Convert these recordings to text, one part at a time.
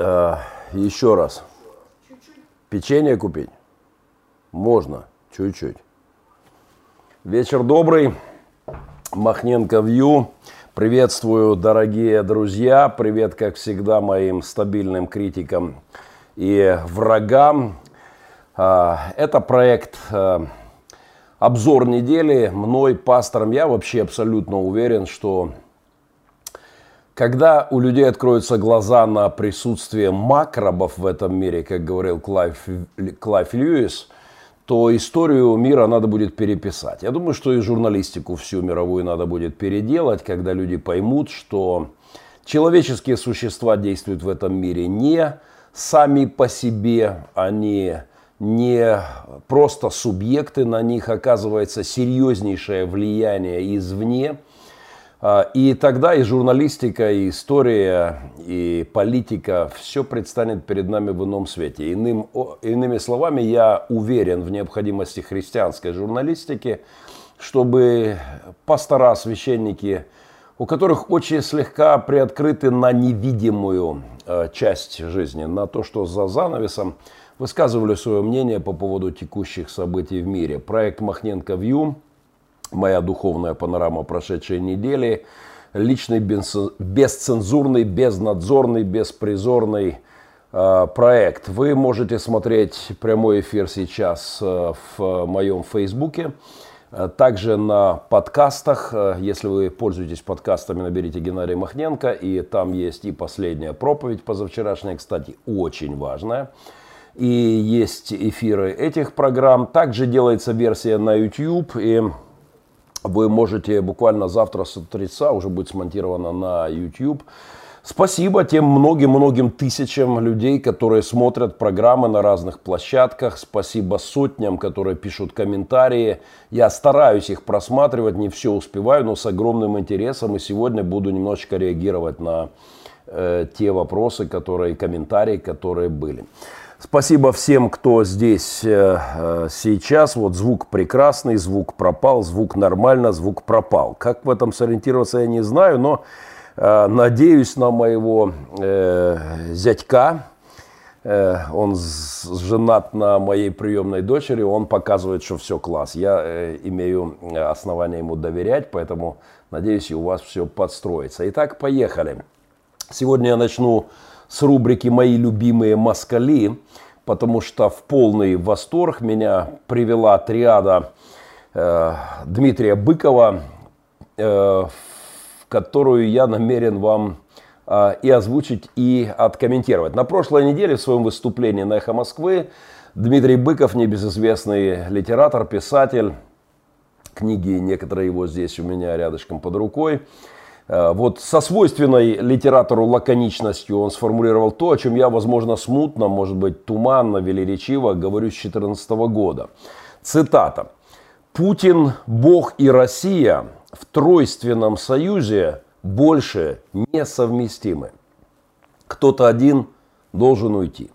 Э, еще раз. Печенье купить? Можно, чуть-чуть. Вечер добрый. Махненко Вью. Приветствую, дорогие друзья. Привет, как всегда, моим стабильным критикам и врагам. Э, это проект э, обзор недели мной, пастором. Я вообще абсолютно уверен, что когда у людей откроются глаза на присутствие макробов в этом мире, как говорил Клайв, Клайв Льюис, то историю мира надо будет переписать. Я думаю, что и журналистику всю мировую надо будет переделать, когда люди поймут, что человеческие существа действуют в этом мире не сами по себе, они не просто субъекты, на них оказывается серьезнейшее влияние извне – и тогда и журналистика, и история, и политика, все предстанет перед нами в ином свете. Иным, иными словами, я уверен в необходимости христианской журналистики, чтобы пастора, священники, у которых очень слегка приоткрыты на невидимую а, часть жизни, на то, что за занавесом, высказывали свое мнение по поводу текущих событий в мире. Проект «Махненко Вью» моя духовная панорама прошедшей недели, личный бесцензурный, безнадзорный, беспризорный э, проект. Вы можете смотреть прямой эфир сейчас э, в моем фейсбуке, э, также на подкастах. Если вы пользуетесь подкастами, наберите Геннадий Махненко, и там есть и последняя проповедь позавчерашняя, кстати, очень важная. И есть эфиры этих программ. Также делается версия на YouTube, и вы можете буквально завтра с утреца уже будет смонтировано на YouTube. Спасибо тем многим-многим тысячам людей, которые смотрят программы на разных площадках. Спасибо сотням, которые пишут комментарии. Я стараюсь их просматривать, не все успеваю, но с огромным интересом. И сегодня буду немножечко реагировать на э, те вопросы, которые, комментарии, которые были. Спасибо всем, кто здесь э, э, сейчас. Вот звук прекрасный, звук пропал, звук нормально, звук пропал. Как в этом сориентироваться, я не знаю, но э, надеюсь на моего зятька. Он женат на моей приемной дочери, он показывает, что все класс. Я имею основания ему доверять, поэтому надеюсь, и у вас все подстроится. Итак, поехали. Сегодня я начну с рубрики «Мои любимые москали», потому что в полный восторг меня привела триада э, Дмитрия Быкова, э, которую я намерен вам э, и озвучить, и откомментировать. На прошлой неделе в своем выступлении на «Эхо Москвы» Дмитрий Быков, небезызвестный литератор, писатель, книги некоторые его здесь у меня рядышком под рукой – вот со свойственной литератору лаконичностью он сформулировал то, о чем я, возможно, смутно, может быть, туманно, велеречиво говорю с 2014 года. Цитата. «Путин, Бог и Россия в тройственном союзе больше несовместимы. Кто-то один должен уйти.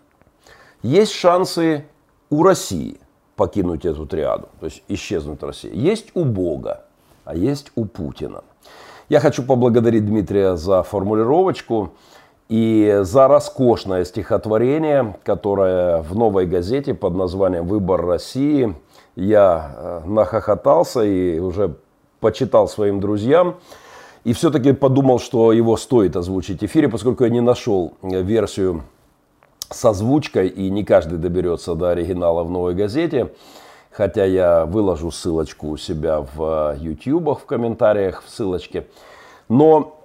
Есть шансы у России покинуть эту триаду, то есть исчезнуть Россия. Есть у Бога, а есть у Путина. Я хочу поблагодарить Дмитрия за формулировочку и за роскошное стихотворение, которое в новой газете под названием «Выбор России» я э, нахохотался и уже почитал своим друзьям. И все-таки подумал, что его стоит озвучить в эфире, поскольку я не нашел версию с озвучкой, и не каждый доберется до оригинала в новой газете хотя я выложу ссылочку у себя в YouTube, в комментариях, в ссылочке. Но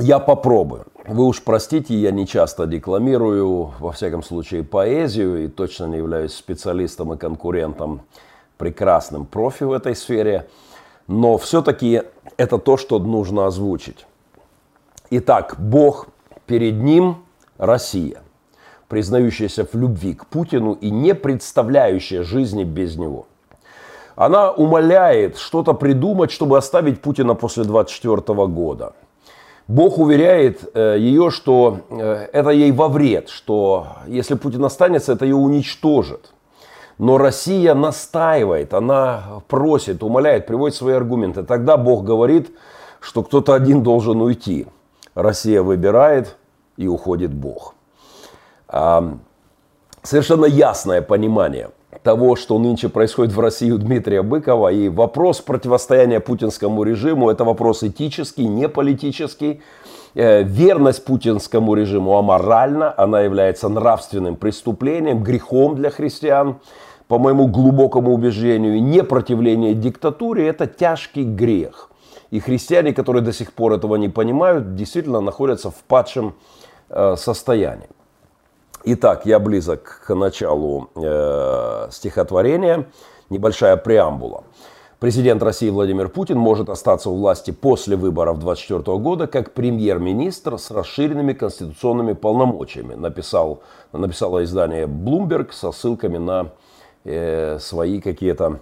я попробую. Вы уж простите, я не часто декламирую, во всяком случае, поэзию, и точно не являюсь специалистом и конкурентом, прекрасным профи в этой сфере. Но все-таки это то, что нужно озвучить. Итак, Бог, перед ним Россия признающаяся в любви к Путину и не представляющая жизни без него. Она умоляет что-то придумать, чтобы оставить Путина после 24 года. Бог уверяет э, ее, что э, это ей во вред, что если Путин останется, это ее уничтожит. Но Россия настаивает, она просит, умоляет, приводит свои аргументы. Тогда Бог говорит, что кто-то один должен уйти. Россия выбирает и уходит Бог. Совершенно ясное понимание того, что нынче происходит в России у Дмитрия Быкова. И вопрос противостояния путинскому режиму – это вопрос этический, не политический. Э, верность путинскому режиму аморальна, она является нравственным преступлением, грехом для христиан. По моему глубокому убеждению, непротивление диктатуре – это тяжкий грех. И христиане, которые до сих пор этого не понимают, действительно находятся в падшем э, состоянии. Итак, я близок к началу э, стихотворения. Небольшая преамбула. Президент России Владимир Путин может остаться у власти после выборов 2024 года как премьер-министр с расширенными конституционными полномочиями, написал, написало издание Bloomberg со ссылками на э, свои какие-то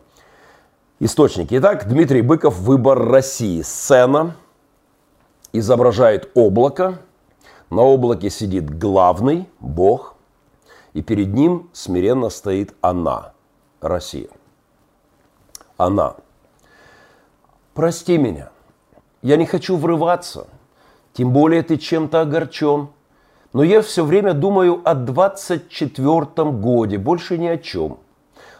источники. Итак, Дмитрий Быков «Выбор России». Сцена изображает облако. На облаке сидит главный, Бог, и перед ним смиренно стоит она, Россия. Она. Прости меня, я не хочу врываться, тем более ты чем-то огорчен. Но я все время думаю о 24-м годе, больше ни о чем.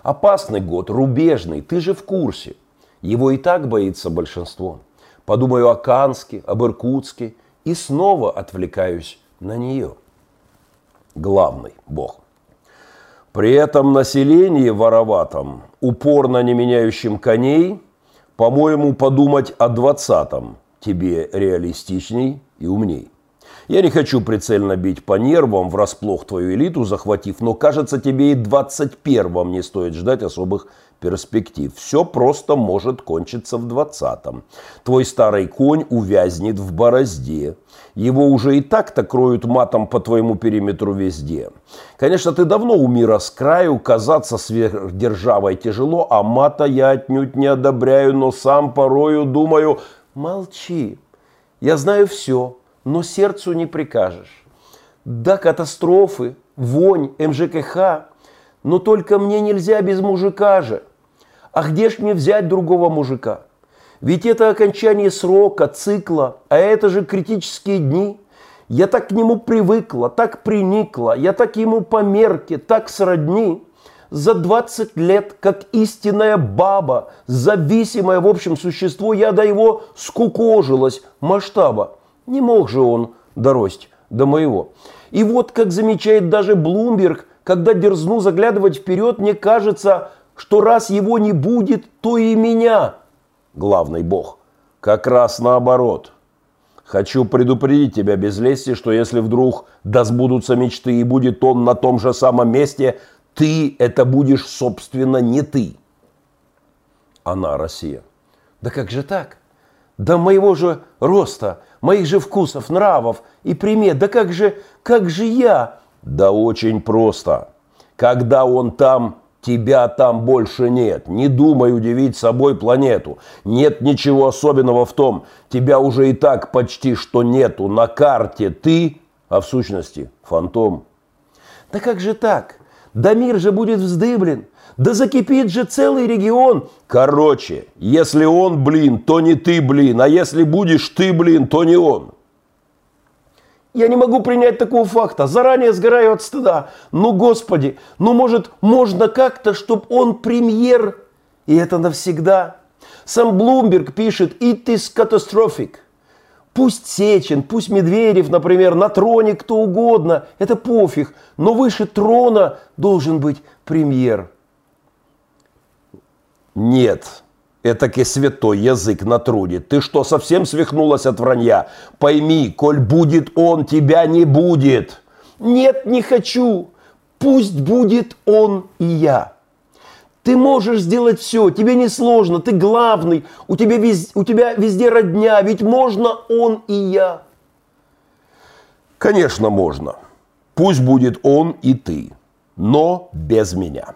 Опасный год, рубежный, ты же в курсе. Его и так боится большинство. Подумаю о Канске, об Иркутске и снова отвлекаюсь на нее. Главный Бог. При этом населении вороватом, упорно не меняющем коней, по-моему, подумать о двадцатом тебе реалистичней и умней. Я не хочу прицельно бить по нервам, врасплох твою элиту захватив, но кажется, тебе и двадцать первом не стоит ждать особых перспектив. Все просто может кончиться в двадцатом. Твой старый конь увязнет в борозде. Его уже и так-то кроют матом по твоему периметру везде. Конечно, ты давно у мира с краю, казаться сверхдержавой тяжело, а мата я отнюдь не одобряю, но сам порою думаю, молчи, я знаю все, но сердцу не прикажешь. Да, катастрофы, вонь, МЖКХ, но только мне нельзя без мужика же. А где ж мне взять другого мужика? Ведь это окончание срока, цикла, а это же критические дни. Я так к нему привыкла, так приникла, я так ему по мерке, так сродни. За 20 лет, как истинная баба, зависимое в общем существо, я до его скукожилась масштаба. Не мог же он дорости до моего. И вот, как замечает даже Блумберг, когда дерзну заглядывать вперед, мне кажется, что раз его не будет, то и меня, главный бог. Как раз наоборот. Хочу предупредить тебя без лести, что если вдруг да сбудутся мечты и будет он на том же самом месте, ты это будешь, собственно, не ты. Она Россия. Да как же так? Да моего же роста, моих же вкусов, нравов и примет. Да как же, как же я? Да очень просто. Когда он там, Тебя там больше нет. Не думай удивить собой планету. Нет ничего особенного в том. Тебя уже и так почти что нету. На карте ты, а в сущности фантом. Да как же так? Да мир же будет вздыблен. Да закипит же целый регион. Короче, если он, блин, то не ты, блин. А если будешь ты, блин, то не он. Я не могу принять такого факта. Заранее сгораю от стыда. Ну, Господи, ну, может, можно как-то, чтобы он премьер, и это навсегда. Сам Блумберг пишет «It is catastrophic». Пусть Сечин, пусть Медведев, например, на троне кто угодно, это пофиг, но выше трона должен быть премьер. Нет, Этакий святой язык на труде. Ты что, совсем свихнулась от вранья? Пойми, коль будет он, тебя не будет. Нет, не хочу. Пусть будет он и я. Ты можешь сделать все, тебе не сложно, ты главный, у тебя, вез, у тебя везде родня, ведь можно он и я. Конечно, можно. Пусть будет он и ты, но без меня.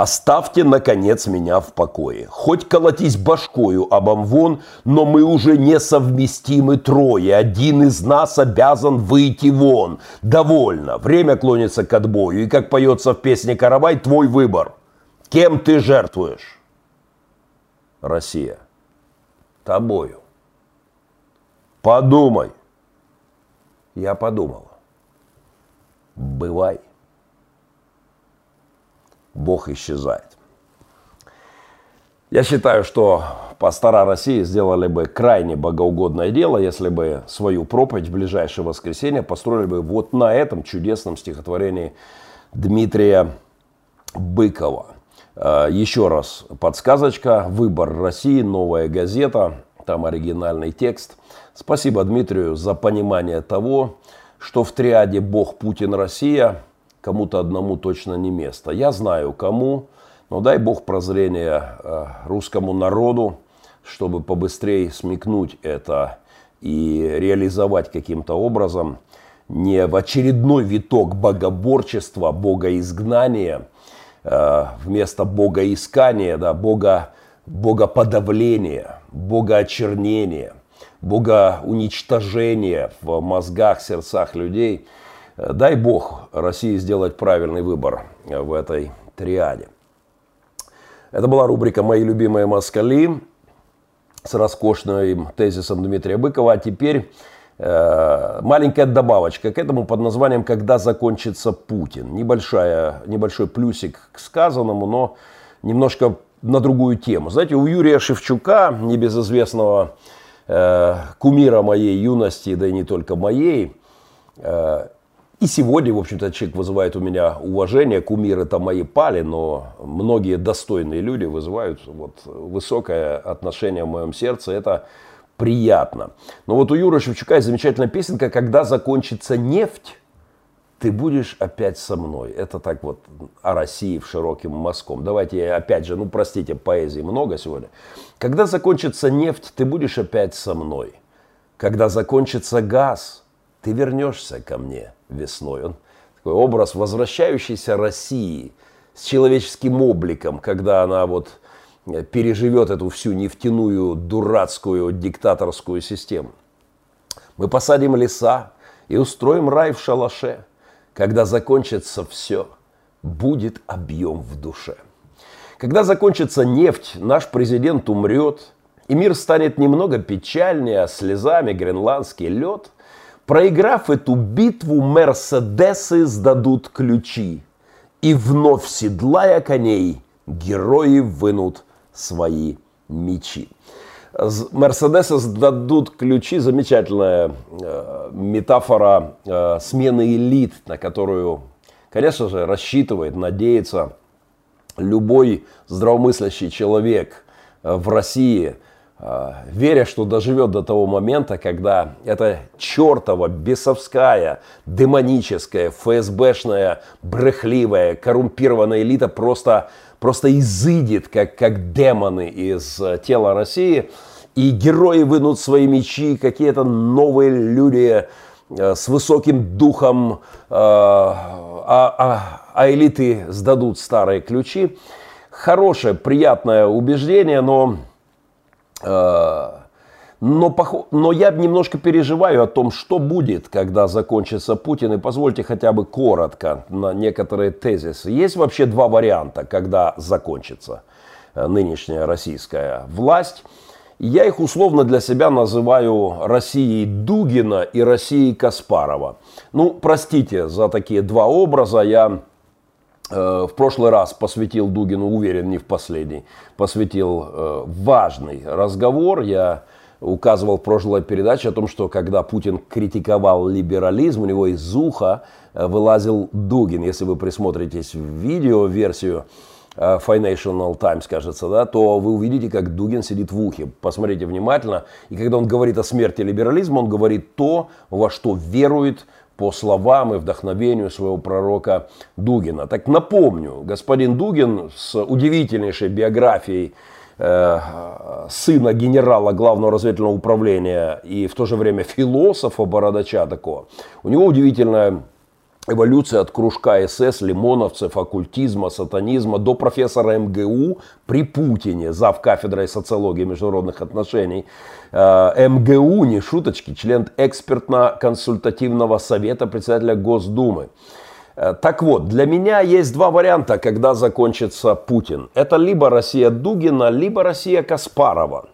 Оставьте, наконец, меня в покое. Хоть колотись башкою об амвон, но мы уже несовместимы трое. Один из нас обязан выйти вон. Довольно. Время клонится к отбою. И, как поется в песне «Каравай», твой выбор. Кем ты жертвуешь? Россия. Тобою. Подумай. Я подумала. бывай. Бог исчезает. Я считаю, что пастора России сделали бы крайне богоугодное дело, если бы свою проповедь в ближайшее воскресенье построили бы вот на этом чудесном стихотворении Дмитрия Быкова. Э, еще раз подсказочка. Выбор России, новая газета. Там оригинальный текст. Спасибо Дмитрию за понимание того, что в триаде Бог, Путин, Россия кому-то одному точно не место. Я знаю кому, но дай Бог прозрения э, русскому народу, чтобы побыстрее смекнуть это и реализовать каким-то образом не в очередной виток богоборчества, богоизгнания, э, вместо богоискания, да, бога, богоподавления, богоочернения, богоуничтожения в мозгах, сердцах людей. Дай Бог России сделать правильный выбор в этой триаде. Это была рубрика «Мои любимые москали» с роскошным тезисом Дмитрия Быкова. А теперь э, маленькая добавочка к этому под названием «Когда закончится Путин». Небольшая, небольшой плюсик к сказанному, но немножко на другую тему. Знаете, у Юрия Шевчука, небезызвестного э, кумира моей юности, да и не только моей, э, и сегодня, в общем-то, человек вызывает у меня уважение. Кумиры это мои пали, но многие достойные люди вызывают вот высокое отношение в моем сердце. Это приятно. Но вот у Юры Шевчука есть замечательная песенка «Когда закончится нефть, ты будешь опять со мной». Это так вот о России в широким мазком. Давайте опять же, ну простите, поэзии много сегодня. «Когда закончится нефть, ты будешь опять со мной. Когда закончится газ, ты вернешься ко мне» весной. Он такой образ возвращающейся России с человеческим обликом, когда она вот э, переживет эту всю нефтяную, дурацкую, диктаторскую систему. Мы посадим леса и устроим рай в шалаше. Когда закончится все, будет объем в душе. Когда закончится нефть, наш президент умрет, и мир станет немного печальнее, а слезами гренландский лед – Проиграв эту битву, мерседесы сдадут ключи. И вновь седлая коней, герои вынут свои мечи. Мерседесы сдадут ключи. Замечательная э, метафора э, смены элит, на которую, конечно же, рассчитывает, надеется любой здравомыслящий человек э, в России – веря, что доживет до того момента, когда эта чертова, бесовская, демоническая, ФСБшная, брехливая, коррумпированная элита просто, просто изыдет, как, как демоны из э, тела России, и герои вынут свои мечи, какие-то новые люди э, с высоким духом, э, а, а, а элиты сдадут старые ключи. Хорошее, приятное убеждение, но Э, но, но я немножко переживаю о том, что будет, когда закончится Путин. И позвольте хотя бы коротко на некоторые тезисы. Есть вообще два варианта, когда закончится э, нынешняя российская власть. Я их условно для себя называю Россией Дугина и Россией Каспарова. Ну, простите за такие два образа. Я Э, в прошлый раз посвятил Дугину, уверен, не в последний, посвятил э, важный разговор. Я указывал в прошлой передаче о том, что когда Путин критиковал либерализм, у него из уха э, вылазил Дугин. Если вы присмотритесь в видео-версию Financial Times, кажется, да, то вы увидите, как Дугин сидит в ухе. Посмотрите внимательно. И когда он говорит о смерти либерализма, он говорит то, во что верует по словам и вдохновению своего пророка Дугина. Так напомню, господин Дугин с удивительнейшей биографией э, сына генерала главного разведывательного управления и в то же время философа бородача такого. У него удивительная эволюция от кружка СС, лимоновцев, оккультизма, сатанизма до профессора МГУ при Путине, зав. кафедрой социологии международных отношений. Э, МГУ, не шуточки, член экспертно-консультативного совета председателя Госдумы. Э, так вот, для меня есть два варианта, когда закончится Путин. Это либо Россия Дугина, либо Россия Каспарова.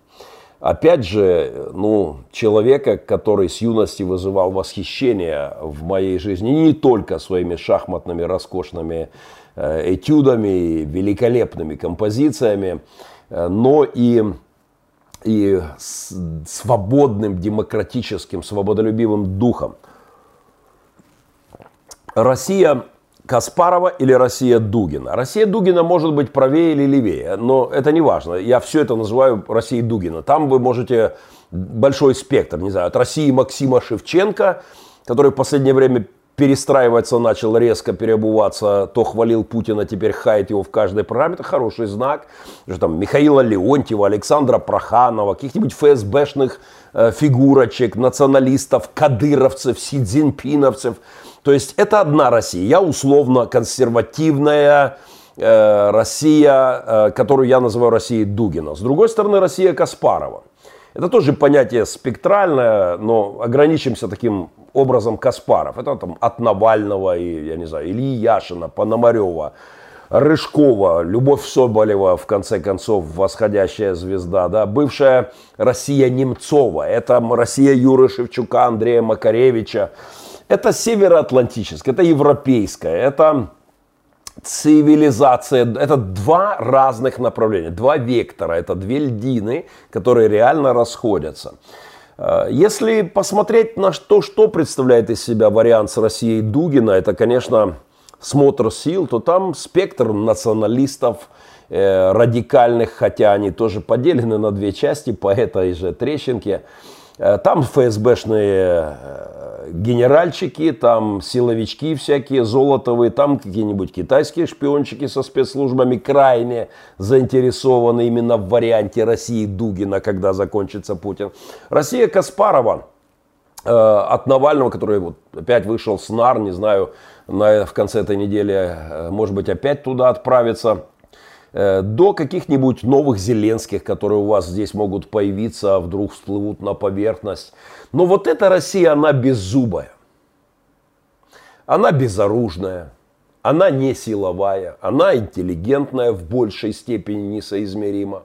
Опять же, ну, человека, который с юности вызывал восхищение в моей жизни не только своими шахматными роскошными э, этюдами, великолепными композициями, э, но и и свободным, демократическим, свободолюбивым духом. Россия Каспарова или Россия Дугина. Россия Дугина может быть правее или левее, но это не важно. Я все это называю Россией Дугина. Там вы можете большой спектр, не знаю, от России Максима Шевченко, который в последнее время перестраиваться начал, резко переобуваться, то хвалил Путина, теперь хает его в каждой программе, это хороший знак. Что там Михаила Леонтьева, Александра Проханова, каких-нибудь ФСБшных э, фигурочек, националистов, кадыровцев, сидзинпиновцев. То есть это одна Россия. Я условно консервативная, э, Россия, э, которую я называю Россией Дугина. С другой стороны, Россия Каспарова. Это тоже понятие спектральное, но ограничимся таким образом Каспаров. Это там от Навального, и, я не знаю, Ильи Яшина, Пономарева, Рыжкова, Любовь Соболева, в конце концов, восходящая звезда, да, бывшая Россия Немцова, это Россия Юры Шевчука, Андрея Макаревича, это североатлантическая, это европейская, это цивилизация, это два разных направления, два вектора, это две льдины, которые реально расходятся. Э, если посмотреть на то, что представляет из себя вариант с Россией Дугина, это, конечно, смотр сил, то там спектр националистов, э, радикальных, хотя они тоже поделены на две части по этой же трещинке. Э, там ФСБшные генеральчики, там силовички всякие золотовые, там какие-нибудь китайские шпиончики со спецслужбами крайне заинтересованы именно в варианте России Дугина, когда закончится Путин. Россия Каспарова э, от Навального, который вот опять вышел с НАР, не знаю, на, в конце этой недели, э, может быть, опять туда отправится до каких-нибудь новых Зеленских, которые у вас здесь могут появиться, вдруг всплывут на поверхность. Но вот эта Россия, она беззубая. Она безоружная. Она не силовая. Она интеллигентная в большей степени несоизмеримо.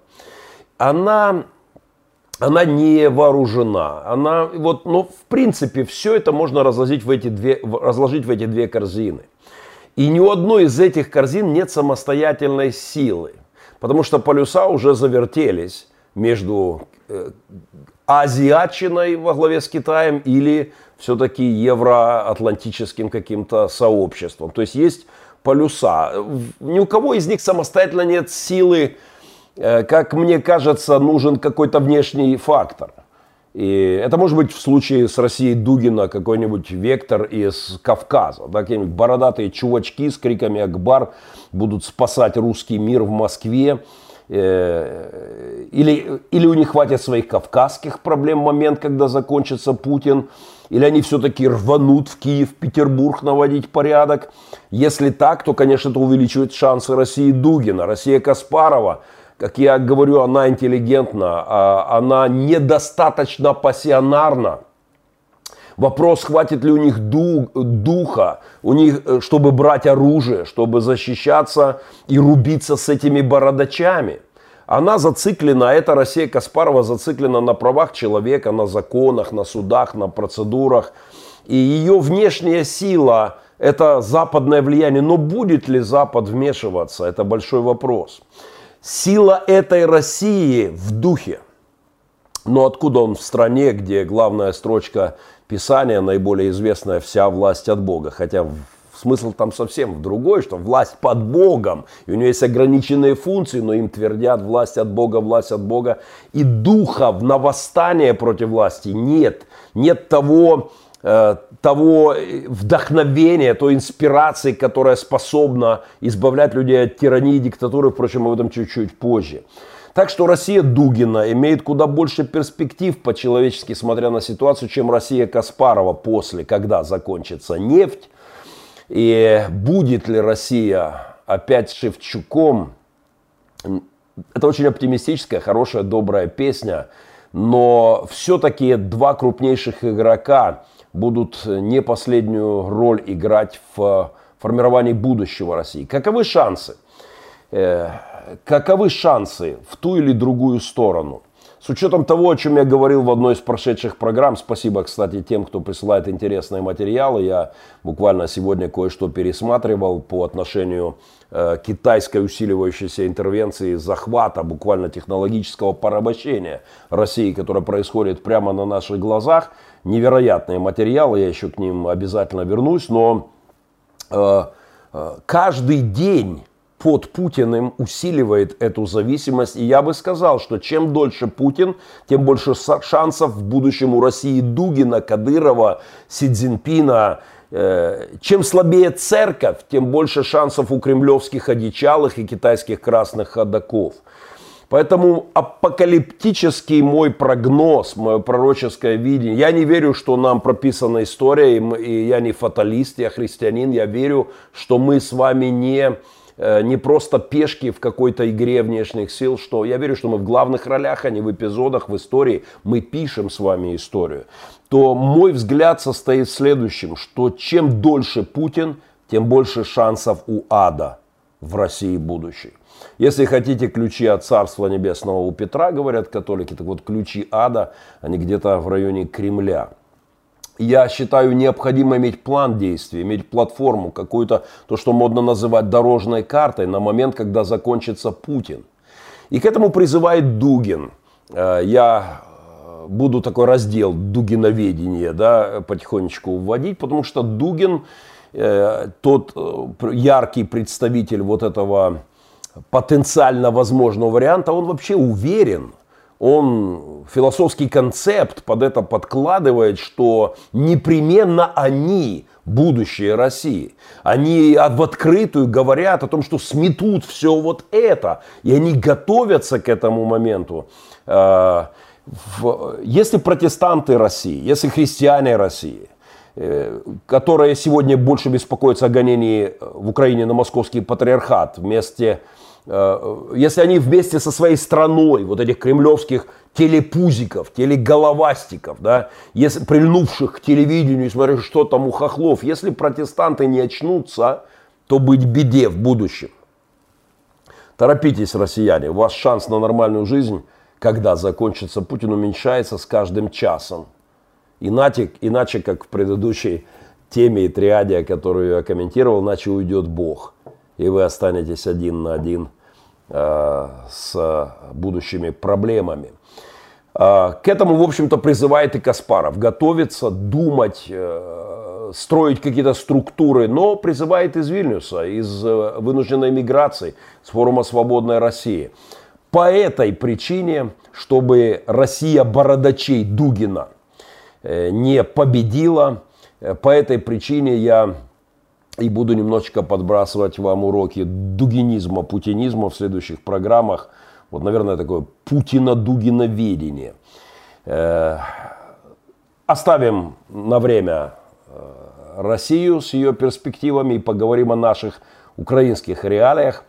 Она, она не вооружена. Она, вот, ну, в принципе, все это можно разложить в, эти две, разложить в эти две корзины. И ни у одной из этих корзин нет самостоятельной силы. Потому что полюса уже завертелись между э, азиатчиной во главе с Китаем или все-таки евроатлантическим каким-то сообществом. То есть есть полюса. Ни у кого из них самостоятельно нет силы, э, как мне кажется, нужен какой-то внешний фактор. И это может быть в случае с Россией Дугина какой-нибудь вектор из Кавказа. Да, какие-нибудь бородатые чувачки с криками «Акбар» будут спасать русский мир в Москве. Э, или, или у них хватит своих кавказских проблем момент, когда закончится Путин, или они все-таки рванут в Киев, Петербург наводить порядок. Если так, то, конечно, это увеличивает шансы России Дугина, Россия Каспарова. Как я говорю, она интеллигентна, а она недостаточно пассионарна Вопрос, хватит ли у них духа, у них, э, чтобы брать оружие, чтобы защищаться и рубиться с этими бородачами. Она зациклена, эта Россия Каспарова зациклена на правах человека, на законах, на судах, на процедурах. И ее внешняя сила – это западное влияние. Но будет ли Запад вмешиваться? Это большой вопрос. Сила этой России в духе. Но откуда он в стране, где главная строчка Писание наиболее известное «Вся власть от Бога», хотя смысл там совсем в другой, что власть под Богом, и у нее есть ограниченные функции, но им твердят власть от Бога, власть от Бога, и духа на восстание против власти нет, нет того, того вдохновения, той инспирации, которая способна избавлять людей от тирании и диктатуры, впрочем, об этом чуть-чуть позже. Так что Россия Дугина имеет куда больше перспектив по-человечески, смотря на ситуацию, чем Россия Каспарова после, когда закончится нефть. И будет ли Россия опять Шевчуком? Это очень оптимистическая, хорошая, добрая песня. Но все-таки два крупнейших игрока будут не последнюю роль играть в формировании будущего России. Каковы шансы? Э, каковы шансы в ту или другую сторону? с учетом того, о чем я говорил в одной из прошедших программ, спасибо, кстати, тем, кто присылает интересные материалы, я буквально сегодня кое-что пересматривал по отношению э, китайской усиливающейся интервенции, захвата, буквально технологического порабощения России, которое происходит прямо на наших глазах. Невероятные материалы, я еще к ним обязательно вернусь, но э, э, каждый день под Путиным усиливает эту зависимость. И я бы сказал, что чем дольше Путин, тем больше шансов в будущем у России Дугина, Кадырова, Си Цзиньпина. Э, чем слабее церковь, тем больше шансов у кремлевских одичалых и китайских красных ходаков. Поэтому апокалиптический мой прогноз, мое пророческое видение, я не верю, что нам прописана история, и я не фаталист, я христианин, я верю, что мы с вами не Э, не просто пешки в какой-то игре внешних сил, что я верю, что мы в главных ролях, а не в эпизодах, в истории. Мы пишем с вами историю. То мой взгляд состоит в следующем, что чем дольше Путин, тем больше шансов у ада в России будущей. Если хотите ключи от Царства Небесного у Петра, говорят католики, так вот ключи ада, они где-то в районе Кремля я считаю необходимо иметь план действий, иметь платформу, какую-то, то, что модно называть дорожной картой на момент, когда закончится Путин. И к этому призывает Дугин. Э, я э, буду такой раздел дугиноведения да, потихонечку вводить, потому что Дугин, э, тот яркий представитель вот этого потенциально возможного варианта, он вообще уверен – он философский концепт под это подкладывает, что непременно они будущее России. Они в открытую говорят о том, что сметут все вот это. И они готовятся к этому моменту. Э, если протестанты России, если христиане России, э, которые сегодня больше беспокоятся о гонении в Украине на московский патриархат вместе с если они вместе со своей страной, вот этих кремлевских телепузиков, телеголовастиков, да, если, прильнувших к телевидению, смотря что там у хохлов, если протестанты не очнутся, то быть беде в будущем. Торопитесь, россияне, у вас шанс на нормальную жизнь, когда закончится Путин, уменьшается с каждым часом. Иначе, иначе как в предыдущей теме и триаде, которую я комментировал, иначе уйдет Бог – и вы останетесь один на один э, с будущими проблемами. Э, к этому, в общем-то, призывает и Каспаров. Готовиться, думать, э, строить какие-то структуры, но призывает из Вильнюса, из вынужденной миграции, с форума «Свободная Россия». По этой причине, чтобы Россия бородачей Дугина не победила, по этой причине я и буду немножечко подбрасывать вам уроки дугинизма, путинизма в следующих программах. Вот, наверное, такое путино-дугиноведение. Э, оставим на время э, Россию с ее перспективами и поговорим о наших украинских реалиях.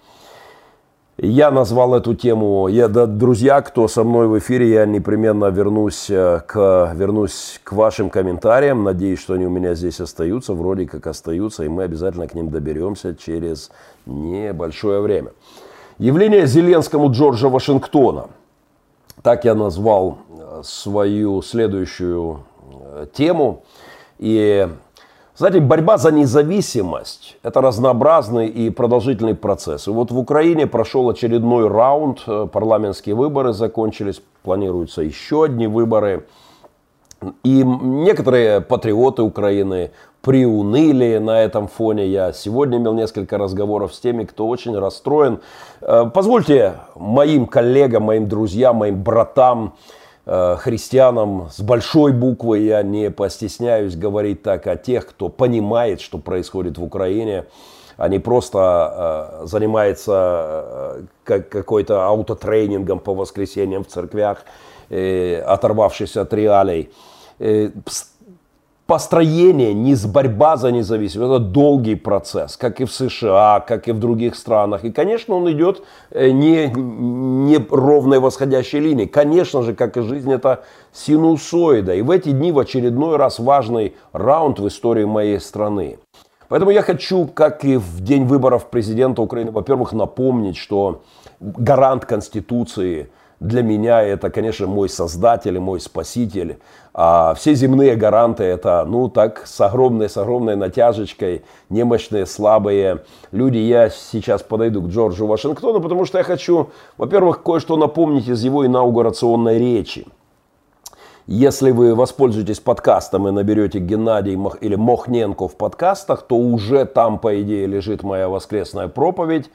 Я назвал эту тему, я, да, друзья, кто со мной в эфире, я непременно вернусь э, к, вернусь к вашим комментариям. Надеюсь, что они у меня здесь остаются, вроде как остаются, и мы обязательно к ним доберемся через небольшое время. Явление Зеленскому Джорджа Вашингтона. Так я назвал э, свою следующую э, тему. И знаете, борьба за независимость – это разнообразный и продолжительный процесс. И вот в Украине прошел очередной раунд, э, парламентские выборы закончились, планируются еще одни выборы. И некоторые патриоты Украины приуныли на этом фоне. Я сегодня имел несколько разговоров с теми, кто очень расстроен. Э, позвольте моим коллегам, моим друзьям, моим братам, христианам с большой буквы, я не постесняюсь говорить так о тех, кто понимает, что происходит в Украине, а не просто э, занимается э, какой-то аутотренингом по воскресеньям в церквях, оторвавшись от реалий построение, не с борьба за независимость, это долгий процесс, как и в США, как и в других странах. И, конечно, он идет э, не, не ровной восходящей линии. Конечно же, как и жизнь, это синусоида. И в эти дни в очередной раз важный раунд в истории моей страны. Поэтому я хочу, как и в день выборов президента Украины, во-первых, напомнить, что гарант Конституции – для меня это, конечно, мой создатель, мой спаситель. А все земные гаранты это, ну, так, с огромной, с огромной натяжечкой, немощные, слабые люди. Я сейчас подойду к Джорджу Вашингтону, потому что я хочу, во-первых, кое-что напомнить из его инаугурационной речи. Если вы воспользуетесь подкастом и наберете Геннадий Мох, или Мохненко в подкастах, то уже там, по идее, лежит моя воскресная проповедь.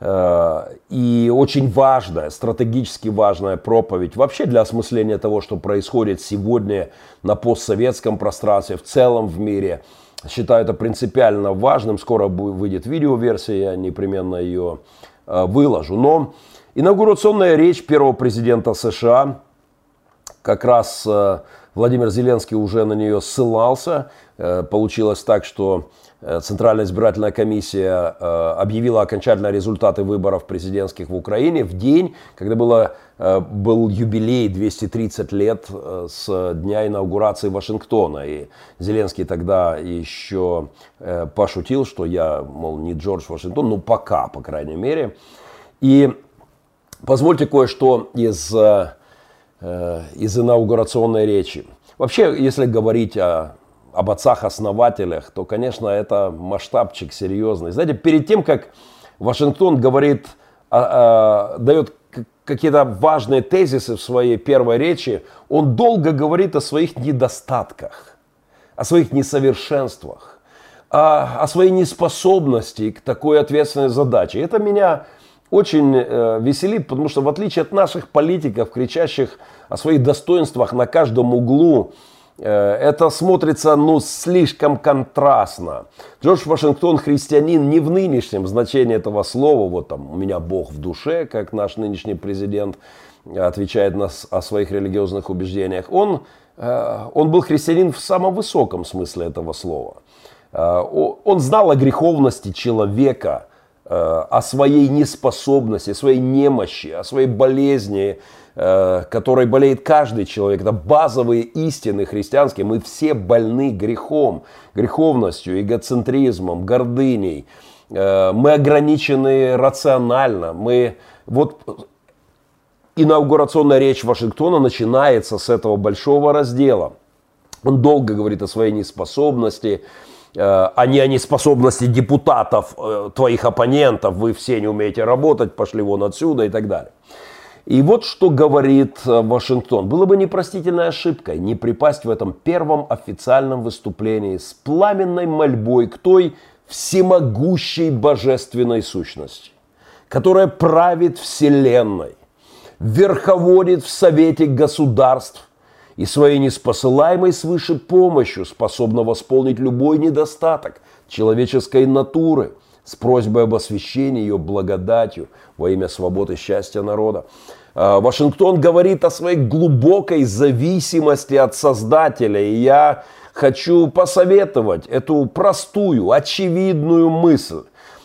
Э, и очень важная, стратегически важная проповедь вообще для осмысления того, что происходит сегодня на постсоветском пространстве, в целом в мире. Считаю это принципиально важным. Скоро выйдет видеоверсия, я непременно ее э, выложу. Но инаугурационная речь первого президента США, как раз э, Владимир Зеленский уже на нее ссылался. Получилось так, что Центральная избирательная комиссия э, объявила окончательные результаты выборов президентских в Украине в день, когда было, э, был юбилей 230 лет с дня инаугурации Вашингтона. И Зеленский тогда еще пошутил, что я, мол, не Джордж Вашингтон, ну пока, по крайней мере. И позвольте кое-что из, из инаугурационной речи. Вообще, если говорить о об отцах-основателях, то, конечно, это масштабчик серьезный. Знаете, перед тем, как Вашингтон говорит, а, а, дает какие-то важные тезисы в своей первой речи, он долго говорит о своих недостатках, о своих несовершенствах, о, о своей неспособности к такой ответственной задаче. Это меня очень э, веселит, потому что в отличие от наших политиков, кричащих о своих достоинствах на каждом углу, это смотрится ну, слишком контрастно. Джордж Вашингтон христианин не в нынешнем значении этого слова, вот там у меня Бог в душе, как наш нынешний президент отвечает нас о своих религиозных убеждениях. Он, э, он был христианин в самом высоком смысле этого слова. Э, он знал о греховности человека, о своей неспособности, о своей немощи, о своей болезни, Э, которой болеет каждый человек. Это базовые истины христианские. Мы все больны грехом, греховностью, эгоцентризмом, гордыней. Э, мы ограничены рационально. Мы вот инаугурационная речь Вашингтона начинается с этого большого раздела. Он долго говорит о своей неспособности, э, а не о неспособности депутатов, твоих оппонентов, вы все не умеете работать, пошли вон отсюда и так далее. И вот что говорит э, Вашингтон. Было бы непростительной ошибкой не припасть в этом первом официальном выступлении с пламенной мольбой к той всемогущей божественной сущности, которая правит вселенной, верховодит в Совете государств и своей неспосылаемой свыше помощью способна восполнить любой недостаток человеческой натуры с просьбой об освящении ее благодатью во имя свободы и счастья народа. А, Вашингтон говорит о своей глубокой зависимости от Создателя. И я хочу посоветовать эту простую, очевидную мысль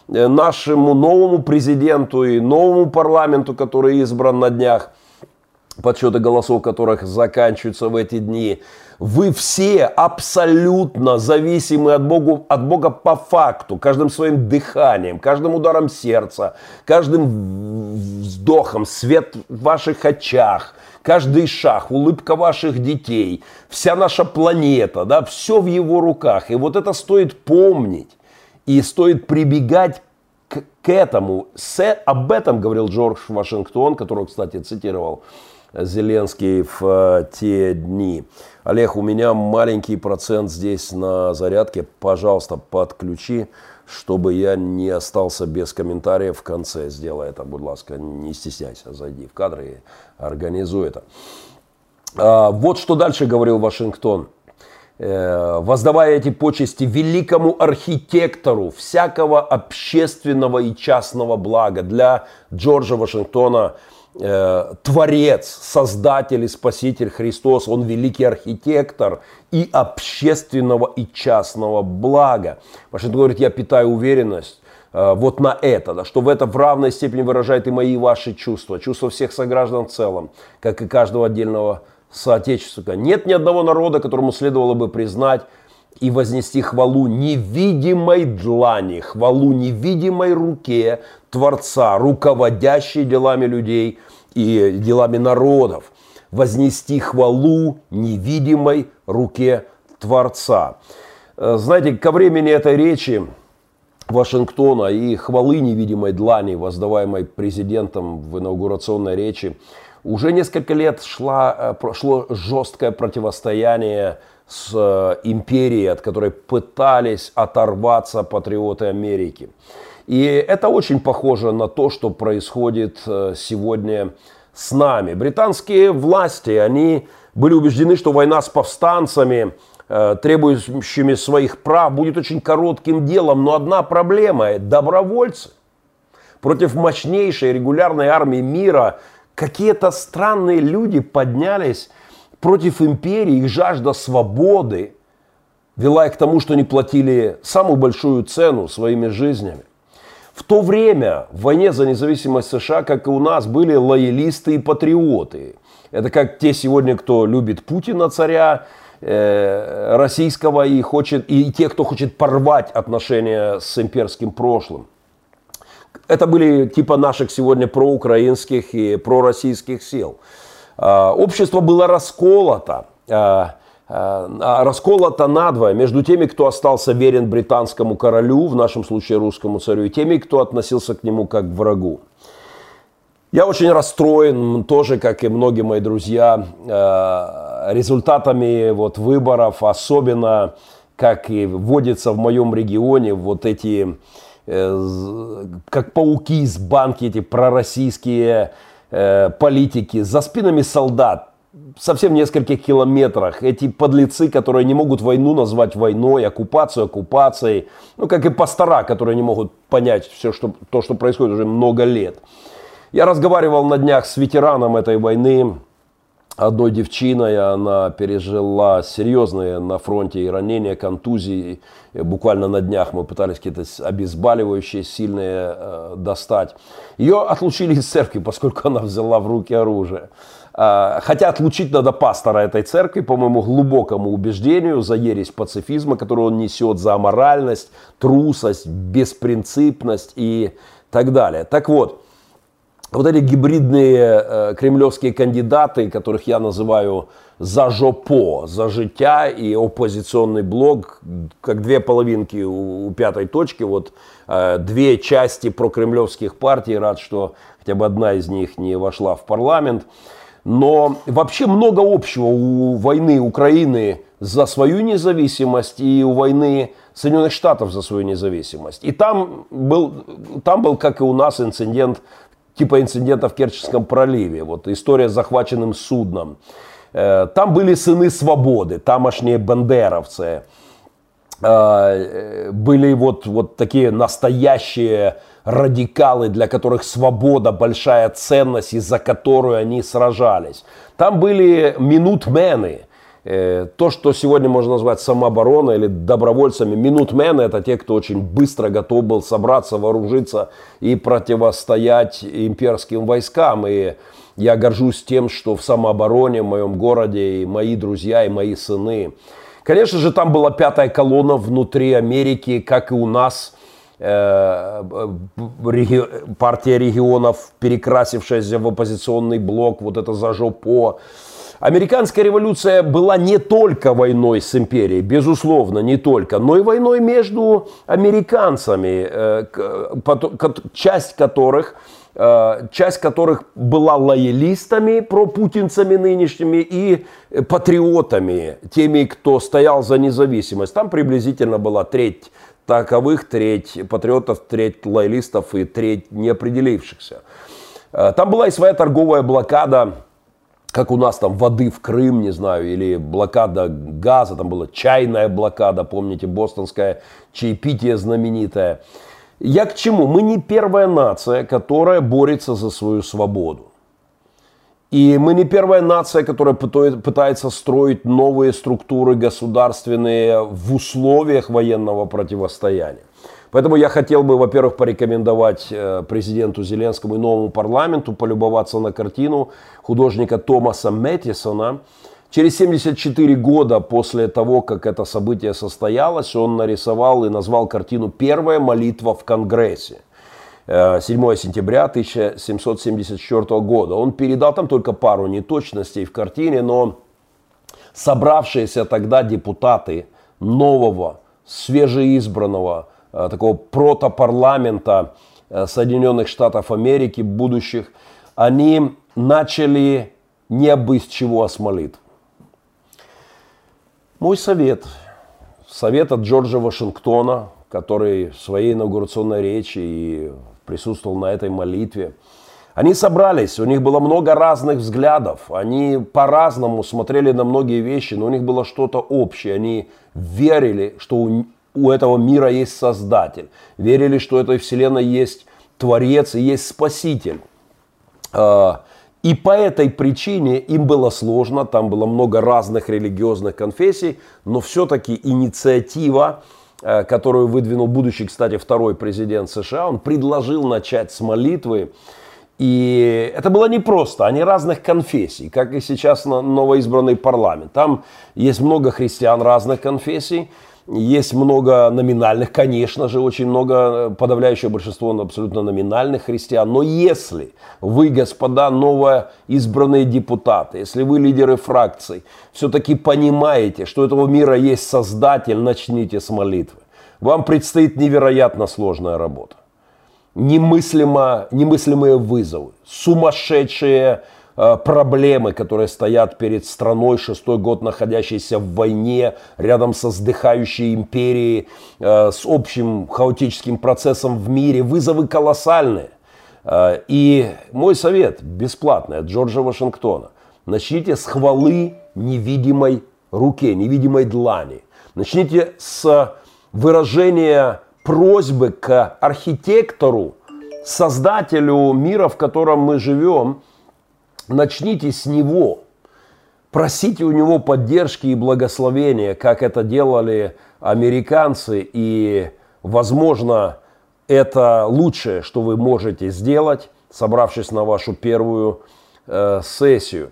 э, нашему новому президенту и новому парламенту, который избран на днях, подсчеты голосов которых заканчиваются в эти дни. Вы все абсолютно зависимы от Бога, от Бога по факту, каждым своим дыханием, каждым ударом сердца, каждым вздохом, свет в ваших очах, каждый шаг, улыбка ваших детей, вся наша планета, да, все в его руках. И вот это стоит помнить и стоит прибегать к, к этому. С, об этом говорил Джордж Вашингтон, которого, кстати, цитировал Зеленский в э, те дни. Олег, у меня маленький процент здесь на зарядке. Пожалуйста, подключи, чтобы я не остался без комментариев в конце. Сделай это, будь ласка, не стесняйся, зайди в кадры и организуй это. А, вот что дальше говорил Вашингтон э, воздавая эти почести великому архитектору всякого общественного и частного блага. Для Джорджа Вашингтона э, Творец, Создатель и Спаситель Христос, Он великий архитектор и общественного и частного блага. Вашингтон говорит, я питаю уверенность, э, вот на это, да, что в это в равной степени выражает и мои и ваши чувства, чувства всех сограждан в целом, как и каждого отдельного соотечественника. Нет ни одного народа, которому следовало бы признать и вознести хвалу невидимой длани, хвалу невидимой руке Творца, руководящей делами людей и делами народов, вознести хвалу невидимой руке Творца. Э, знаете, ко времени этой речи Вашингтона и хвалы невидимой длани, воздаваемой президентом в инаугурационной речи, уже несколько лет шла, э, шло жесткое противостояние с э, империей, от которой пытались оторваться патриоты Америки. И это очень похоже на то, что происходит э, сегодня с нами. Британские власти, они были убеждены, что война с повстанцами, требующими своих прав, будет очень коротким делом. Но одна проблема – добровольцы против мощнейшей регулярной армии мира – какие-то странные люди поднялись против империи, их жажда свободы вела их к тому, что они платили самую большую цену своими жизнями. В то время в войне за независимость США, как и у нас, были лоялисты и патриоты. Это как те сегодня, кто любит Путина царя э, российского и хочет, и те, кто хочет порвать отношения с имперским прошлым это были типа наших сегодня проукраинских и пророссийских сил. А, общество было расколото, а, а, расколото надвое между теми, кто остался верен британскому королю, в нашем случае русскому царю, и теми, кто относился к нему как к врагу. Я очень расстроен, тоже, как и многие мои друзья, результатами вот выборов, особенно, как и вводится в моем регионе, вот эти Э, как пауки из банки, эти пророссийские э, политики, за спинами солдат, совсем нескольких километрах. Эти подлецы, которые не могут войну назвать войной, оккупацию оккупацией. Ну, как и пастора, которые не могут понять все, что, то, что происходит уже много лет. Я разговаривал на днях с ветераном этой войны, одной девчиной, она пережила серьезные на фронте и ранения, контузии. Буквально на днях мы пытались какие-то обезболивающие сильные э, достать. Ее отлучили из церкви, поскольку она взяла в руки оружие. Э, хотя отлучить надо пастора этой церкви, по моему глубокому убеждению, за ересь пацифизма, которую он несет, за аморальность, трусость, беспринципность и так далее. Так вот, вот эти гибридные э, кремлевские кандидаты, которых я называю за жопо, за життя и оппозиционный блок, как две половинки у, у пятой точки, вот э, две части прокремлевских партий, рад, что хотя бы одна из них не вошла в парламент. Но вообще много общего у войны Украины за свою независимость и у войны Соединенных Штатов за свою независимость. И там был, там был, как и у нас, инцидент типа инцидента в Керченском проливе, вот история с захваченным судном. Э, там были сыны свободы, тамошние бандеровцы. Э, были вот, вот такие настоящие радикалы, для которых свобода большая ценность, из-за которую они сражались. Там были минутмены, Э, то, что сегодня можно назвать самообороной или добровольцами, минутмены – это те, кто очень быстро готов был собраться, вооружиться и противостоять имперским войскам. И я горжусь тем, что в самообороне в моем городе и мои друзья, и мои сыны. Конечно же, там была пятая колонна внутри Америки, как и у нас э, – партия регионов, перекрасившаяся в оппозиционный блок, вот это за жопо, Американская революция была не только войной с империей, безусловно, не только, но и войной между американцами, э, часть которых э, часть которых была лоялистами, пропутинцами нынешними и патриотами, теми, кто стоял за независимость. Там приблизительно была треть таковых, треть патриотов, треть лоялистов и треть неопределившихся. Э, там была и своя торговая блокада как у нас там воды в Крым, не знаю, или блокада газа, там была чайная блокада, помните, бостонское чаепитие знаменитое. Я к чему? Мы не первая нация, которая борется за свою свободу. И мы не первая нация, которая пытается строить новые структуры государственные в условиях военного противостояния. Поэтому я хотел бы, во-первых, порекомендовать э, президенту Зеленскому и новому парламенту полюбоваться на картину художника Томаса Мэттисона. Через 74 года после того, как это событие состоялось, он нарисовал и назвал картину «Первая молитва в Конгрессе». 7 сентября 1774 года. Он передал там только пару неточностей в картине, но собравшиеся тогда депутаты нового, свежеизбранного, такого протопарламента Соединенных Штатов Америки, будущих, они начали не обысть чего, а с молитв. Мой совет, совет от Джорджа Вашингтона, который в своей инаугурационной речи и присутствовал на этой молитве, они собрались, у них было много разных взглядов, они по-разному смотрели на многие вещи, но у них было что-то общее. Они верили, что у, у этого мира есть Создатель, верили, что этой Вселенной есть Творец и есть Спаситель. И по этой причине им было сложно, там было много разных религиозных конфессий, но все-таки инициатива, э, которую выдвинул будущий, кстати, второй президент США, он предложил начать с молитвы. И это было непросто, они разных конфессий, как и сейчас новоизбранный парламент. Там есть много христиан разных конфессий, есть много номинальных, конечно же, очень много, э, подавляющее большинство абсолютно номинальных христиан. Но если вы, господа, новые избранные депутаты, если вы лидеры фракций, все-таки понимаете, что этого мира есть Создатель, начните с молитвы. Вам предстоит невероятно сложная работа. Немыслимо, немыслимые вызовы, сумасшедшие проблемы, которые стоят перед страной, шестой год находящейся в войне, рядом со сдыхающей империей, э, с общим хаотическим процессом в мире, вызовы колоссальные. Э, и мой совет бесплатный от Джорджа Вашингтона. Начните с хвалы невидимой руке, невидимой длани. Начните с выражения просьбы к архитектору, создателю мира, в котором мы живем – начните с него. Просите у него поддержки и благословения, как это делали американцы. И, возможно, это лучшее, что вы можете сделать, собравшись на вашу первую э, сессию.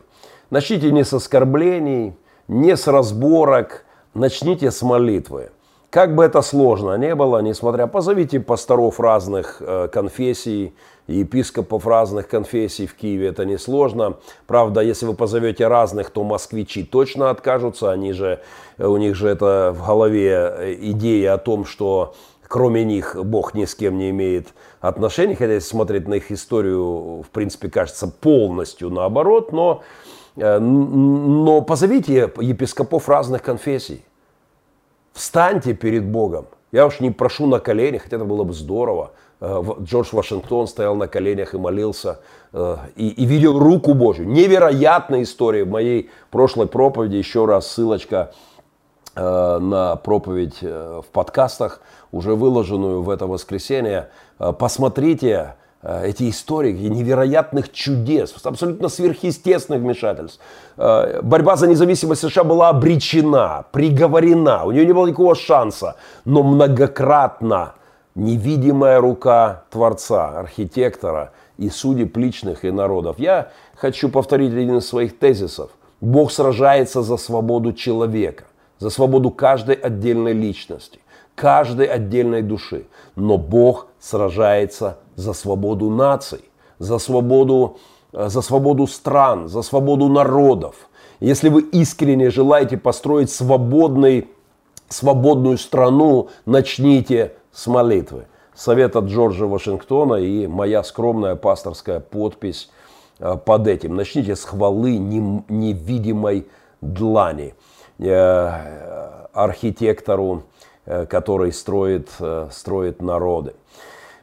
Начните не с оскорблений, не с разборок, начните с молитвы. Как бы это сложно не было, несмотря, позовите пасторов разных э, конфессий, епископов разных конфессий в Киеве, это несложно. Правда, если вы позовете разных, то москвичи точно откажутся, они же, э, у них же это в голове э, идея о том, что кроме них Бог ни с кем не имеет отношений, хотя если смотреть на их историю, в принципе, кажется полностью наоборот, но, но позовите епископов разных конфессий. Встаньте перед Богом. Я уж не прошу на коленях, хотя это было бы здорово. Э, Джордж Вашингтон стоял на коленях и молился, э, и, и видел руку Божью. Невероятная история. В моей прошлой проповеди, еще раз ссылочка э, на проповедь в подкастах, уже выложенную в это воскресенье. Посмотрите, эти истории невероятных чудес, абсолютно сверхъестественных вмешательств. Борьба за независимость США была обречена, приговорена, у нее не было никакого шанса, но многократно невидимая рука Творца, архитектора и судеб личных и народов. Я хочу повторить один из своих тезисов. Бог сражается за свободу человека, за свободу каждой отдельной личности, каждой отдельной души. Но Бог сражается за свободу наций, за свободу, э, за свободу стран, за свободу народов. Если вы искренне желаете построить свободный, свободную страну, начните с молитвы. Совет от Джорджа Вашингтона и моя скромная пасторская подпись э, под этим. Начните с хвалы невидимой длани э, архитектору, который строит, строит народы.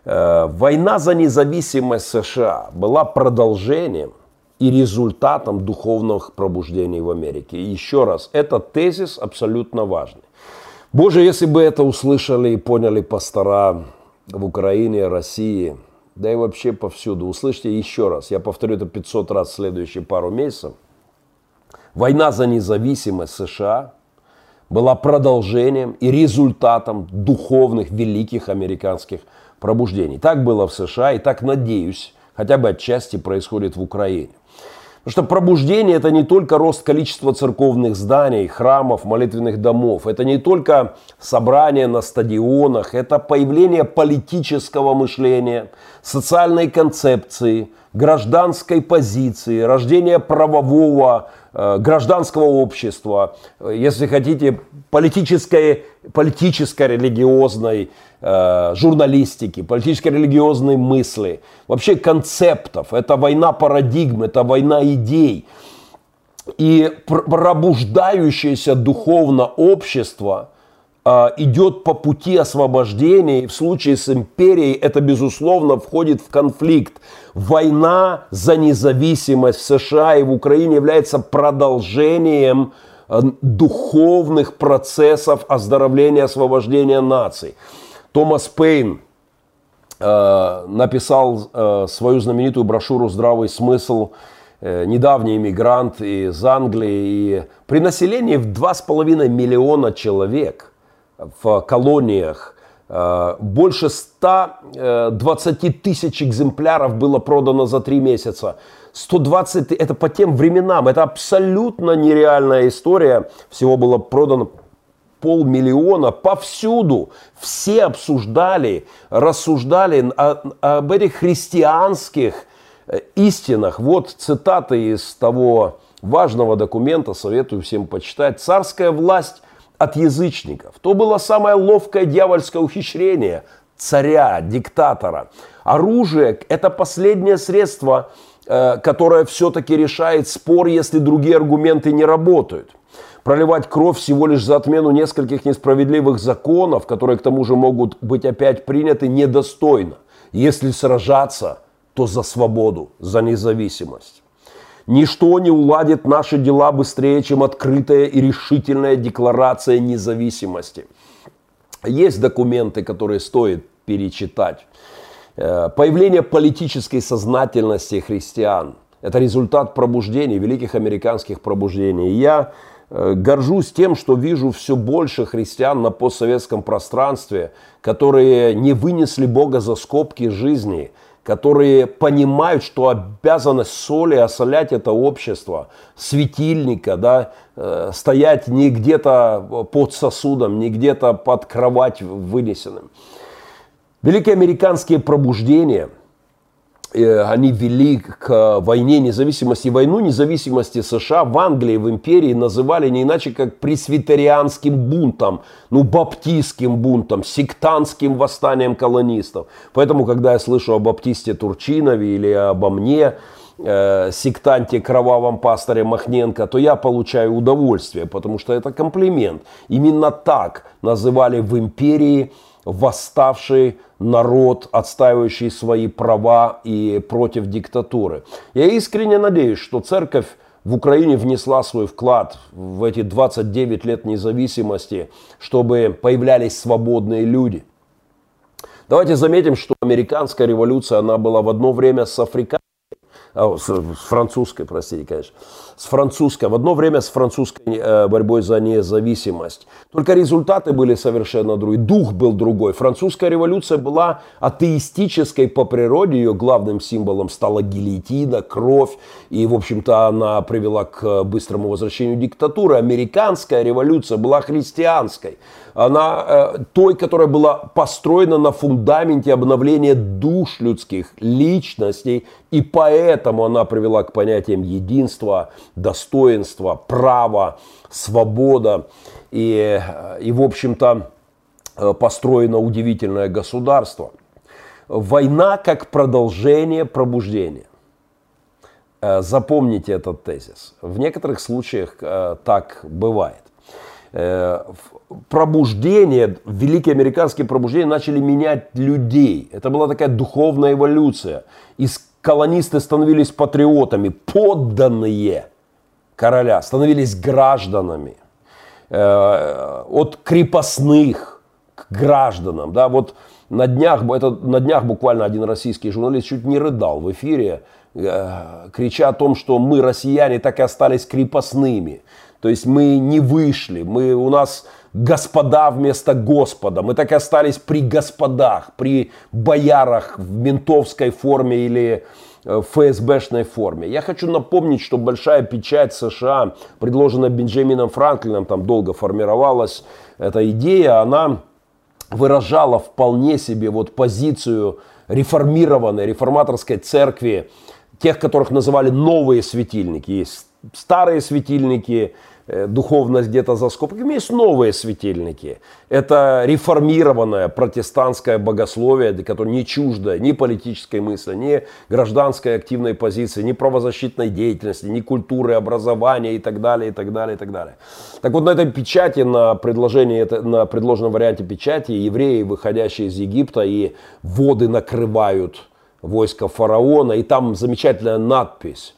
Э, война за независимость США была продолжением и результатом духовных пробуждений в Америке. И еще раз, этот тезис абсолютно важный. Боже, если бы это услышали и поняли пастора в Украине, России, да и вообще повсюду. Услышьте еще раз, я повторю это 500 раз в следующие пару месяцев. Война за независимость США была продолжением и результатом духовных великих американских пробуждений. Так было в США и так, надеюсь, хотя бы отчасти происходит в Украине. Потому что пробуждение это не только рост количества церковных зданий, храмов, молитвенных домов. Это не только собрания на стадионах. Это появление политического мышления, социальной концепции, гражданской позиции, рождение правового Э, гражданского общества, если хотите, политической, политической религиозной журналистики, политической религиозной мысли, вообще концептов. Это война парадигм, это война идей. И пробуждающееся духовно общество – а, идет по пути освобождения, и в случае с империей это, безусловно, входит в конфликт. Война за независимость в США и в Украине является продолжением э, духовных процессов оздоровления, освобождения наций. Томас Пейн э, написал э, свою знаменитую брошюру «Здравый смысл», э, недавний иммигрант из Англии, и при населении в 2,5 миллиона человек – в колониях. Э, больше 120 э, тысяч экземпляров было продано за три месяца. 120, это по тем временам, это абсолютно нереальная история. Всего было продано полмиллиона повсюду. Все обсуждали, рассуждали об этих христианских э, истинах. Вот цитаты из того важного документа, советую всем почитать. «Царская власть от язычников. То было самое ловкое дьявольское ухищрение царя, диктатора. Оружие – это последнее средство, э, которое все-таки решает спор, если другие аргументы не работают. Проливать кровь всего лишь за отмену нескольких несправедливых законов, которые к тому же могут быть опять приняты, недостойно. Если сражаться, то за свободу, за независимость. Ничто не уладит наши дела быстрее, чем открытая и решительная декларация независимости. Есть документы, которые стоит перечитать. Э, появление политической сознательности христиан – это результат пробуждений, великих американских пробуждений. Я горжусь тем, что вижу все больше христиан на постсоветском пространстве, которые не вынесли Бога за скобки жизни – которые понимают, что обязанность соли осолять это общество, светильника, да, э, стоять не где-то под сосудом, не где-то под кровать вынесенным. Великие американские пробуждения – Э, они вели к войне независимости. Войну независимости США в Англии, в империи называли не иначе как пресвитерианским бунтом, ну, баптистским бунтом, сектантским восстанием колонистов. Поэтому, когда я слышу о баптисте Турчинове или обо мне, э, сектанте кровавом пасторе Махненко, то я получаю удовольствие, потому что это комплимент. Именно так называли в империи восставший народ, отстаивающий свои права и против диктатуры. Я искренне надеюсь, что церковь в Украине внесла свой вклад в эти 29 лет независимости, чтобы появлялись свободные люди. Давайте заметим, что американская революция, она была в одно время с африканской а, с, французской, простите, конечно, с французской, в одно время с французской э, борьбой за независимость. Только результаты были совершенно другие, дух был другой. Французская революция была атеистической по природе, ее главным символом стала гильотина, кровь, и, в общем-то, она привела к быстрому возвращению диктатуры. Американская революция была христианской она э, той, которая была построена на фундаменте обновления душ людских, личностей, и поэтому она привела к понятиям единства, достоинства, права, свобода. И, э, и в общем-то, э, построено удивительное государство. Война как продолжение пробуждения. Запомните этот тезис. В некоторых случаях так бывает пробуждение, великие американские пробуждения начали менять людей. Это была такая духовная эволюция. Из колонисты становились патриотами, подданные короля, становились гражданами. Э, от крепостных к гражданам. Да, вот на днях, это, на днях буквально один российский журналист чуть не рыдал в эфире, э, крича о том, что мы, россияне, так и остались крепостными. То есть мы не вышли, мы, у нас господа вместо Господа. Мы так и остались при господах, при боярах в ментовской форме или в ФСБшной форме. Я хочу напомнить, что большая печать США, предложенная Бенджамином Франклином, там долго формировалась эта идея, она выражала вполне себе вот позицию реформированной реформаторской церкви, тех, которых называли новые светильники. Есть старые светильники, Э, духовность где-то за скобками. Есть новые светильники. Это реформированное протестантское богословие, которое не чуждо ни политической мысли, ни гражданской активной позиции, ни правозащитной деятельности, ни культуры, образования и так далее, и так далее, и так далее. Так вот на этой печати, на, предложении, на предложенном варианте печати, евреи, выходящие из Египта, и воды накрывают войско фараона, и там замечательная надпись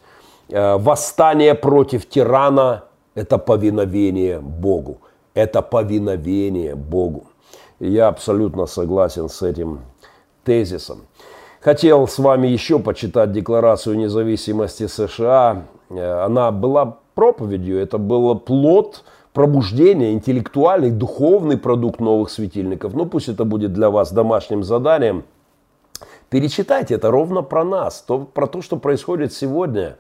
э, «Восстание против тирана это повиновение Богу. Это повиновение Богу. И я абсолютно согласен с этим тезисом. Хотел с вами еще почитать Декларацию независимости США. Э, она была проповедью, это был плод пробуждения, интеллектуальный, духовный продукт новых светильников. Ну пусть это будет для вас домашним заданием. Перечитайте это ровно про нас, то, про то, что происходит сегодня.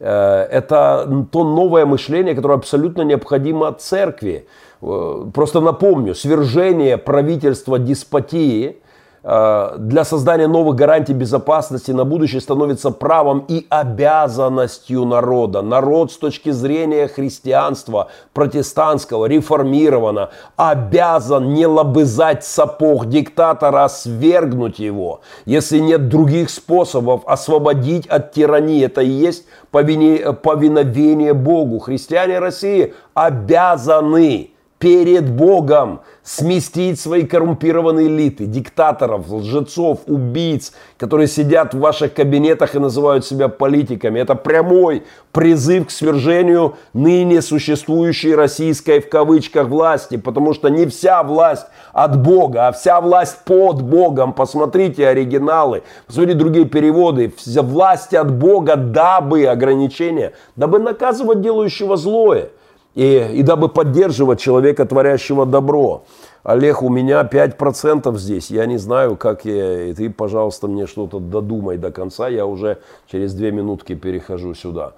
Э, это то новое мышление, которое абсолютно необходимо церкви. Э, просто напомню, свержение правительства деспотии для создания новых гарантий безопасности на будущее становится правом и обязанностью народа. Народ с точки зрения христианства, протестантского, реформировано, обязан не лобызать сапог диктатора, а свергнуть его. Если нет других способов освободить от тирании, это и есть повиновение Богу. Христиане России обязаны перед Богом сместить свои коррумпированные элиты, диктаторов, лжецов, убийц, которые сидят в ваших кабинетах и называют себя политиками. Это прямой призыв к свержению ныне существующей российской в кавычках власти, потому что не вся власть от Бога, а вся власть под Богом. Посмотрите оригиналы, посмотрите другие переводы. Вся власть от Бога, дабы ограничения, дабы наказывать делающего злое и, и дабы поддерживать человека, творящего добро. Олег, у меня 5% здесь, я не знаю, как я, и ты, пожалуйста, мне что-то додумай до конца, я уже через две минутки перехожу сюда.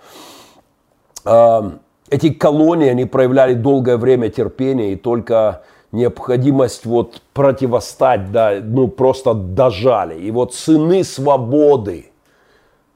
А, эти колонии, они проявляли долгое время терпения, и только необходимость вот противостать, да, ну просто дожали. И вот сыны свободы,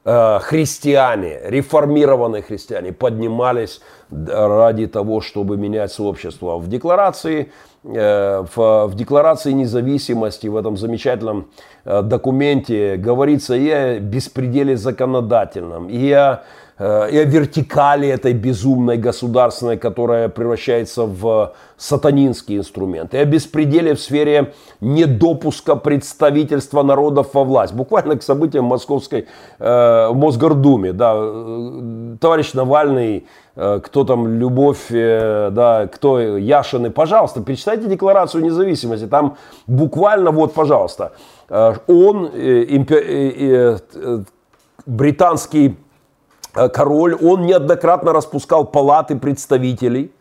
христиане, реформированные христиане поднимались ради того, чтобы менять сообщество. В декларации, э, в, декларации независимости, в этом замечательном э, документе говорится и о беспределе законодательном, и о Э, и о вертикали этой безумной государственной, которая превращается в сатанинский инструмент, и о беспределе в сфере недопуска представительства народов во власть. Буквально к событиям Московской э, Мосгордуме. Да, э, товарищ Навальный, э, кто там, Любовь, э, да, кто Яшины, пожалуйста, перечитайте Декларацию независимости. Там буквально, вот, пожалуйста, э, он, э, импер, э, э, британский Э, король, он неоднократно распускал палаты представителей,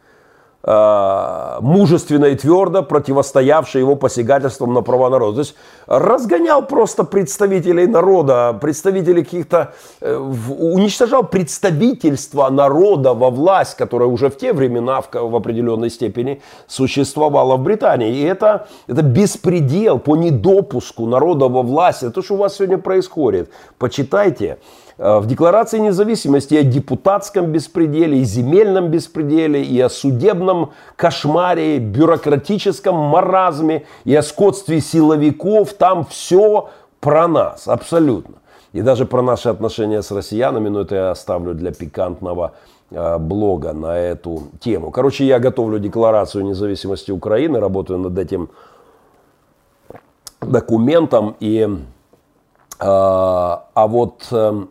э, мужественно и твердо противостоявшие его посягательствам на права народа. То есть разгонял просто представителей народа, представителей каких-то, э, уничтожал представительство народа во власть, которая уже в те времена в, в определенной степени существовала в Британии. И это, это беспредел по недопуску народа во власть. Это то, что у вас сегодня происходит. Почитайте. Э, в Декларации независимости о депутатском беспределе, и земельном беспределе, и о судебном кошмаре, бюрократическом маразме, и о скотстве силовиков. Там все про нас, абсолютно. И даже про наши отношения с россиянами, но это я оставлю для пикантного э, блога на эту тему. Короче, я готовлю декларацию независимости Украины, работаю над этим документом и а, а вот эм,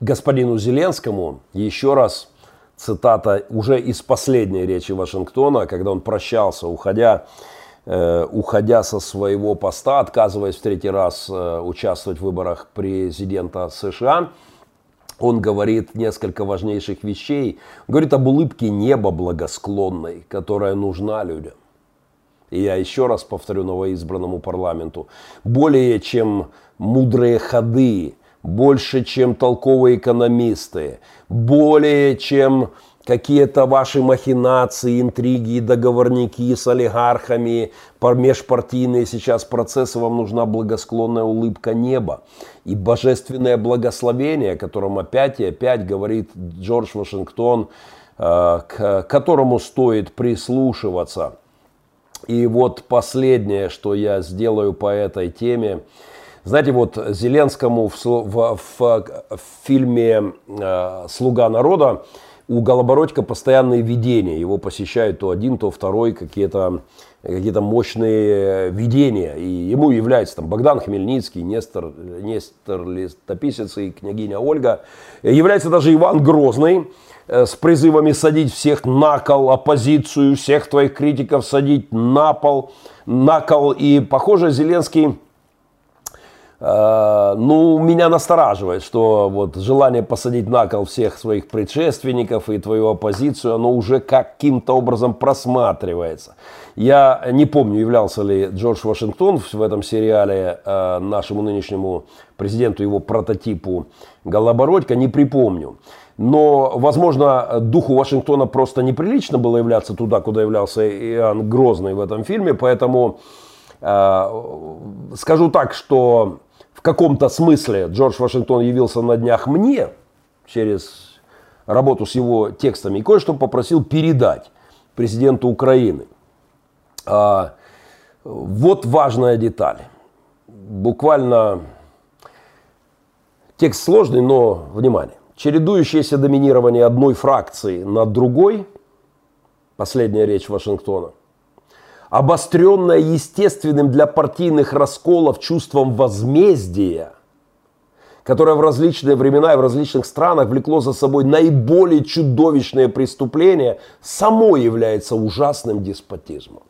господину Зеленскому еще раз цитата уже из последней речи Вашингтона, когда он прощался, уходя, э, уходя со своего поста, отказываясь в третий раз э, участвовать в выборах президента США, он говорит несколько важнейших вещей. Говорит об улыбке неба благосклонной, которая нужна людям. И я еще раз повторю новоизбранному парламенту, более чем мудрые ходы, больше, чем толковые экономисты, более, чем какие-то ваши махинации, интриги договорники с олигархами, межпартийные сейчас процессы, вам нужна благосклонная улыбка неба. И божественное благословение, о котором опять и опять говорит Джордж Вашингтон, э, к которому стоит прислушиваться. И вот последнее, что я сделаю по этой теме. Знаете, вот Зеленскому в, в, в, в фильме э, «Слуга народа» у Голобородька постоянные видения. Его посещают то один, то второй какие-то какие-то мощные видения. И ему являются там Богдан Хмельницкий, Нестор, Нестор Листописец и княгиня Ольга. Является даже Иван Грозный э, с призывами садить всех на кол, оппозицию, всех твоих критиков садить на пол, на кол. И, похоже, Зеленский Э, ну, меня настораживает, что вот желание посадить на кол всех своих предшественников и твою оппозицию, оно уже каким-то образом просматривается. Я не помню, являлся ли Джордж Вашингтон в этом сериале э, нашему нынешнему президенту, его прототипу Голобородько, не припомню. Но, возможно, духу Вашингтона просто неприлично было являться туда, куда являлся Иоанн Грозный в этом фильме, поэтому э, скажу так, что в каком-то смысле Джордж Вашингтон явился на днях мне через работу с его текстами и кое-что попросил передать президенту Украины. А, вот важная деталь. Буквально текст сложный, но внимание. Чередующееся доминирование одной фракции над другой, последняя речь Вашингтона, обостренное естественным для партийных расколов чувством возмездия, которое в различные времена и в различных странах влекло за собой наиболее чудовищные преступления, само является ужасным деспотизмом.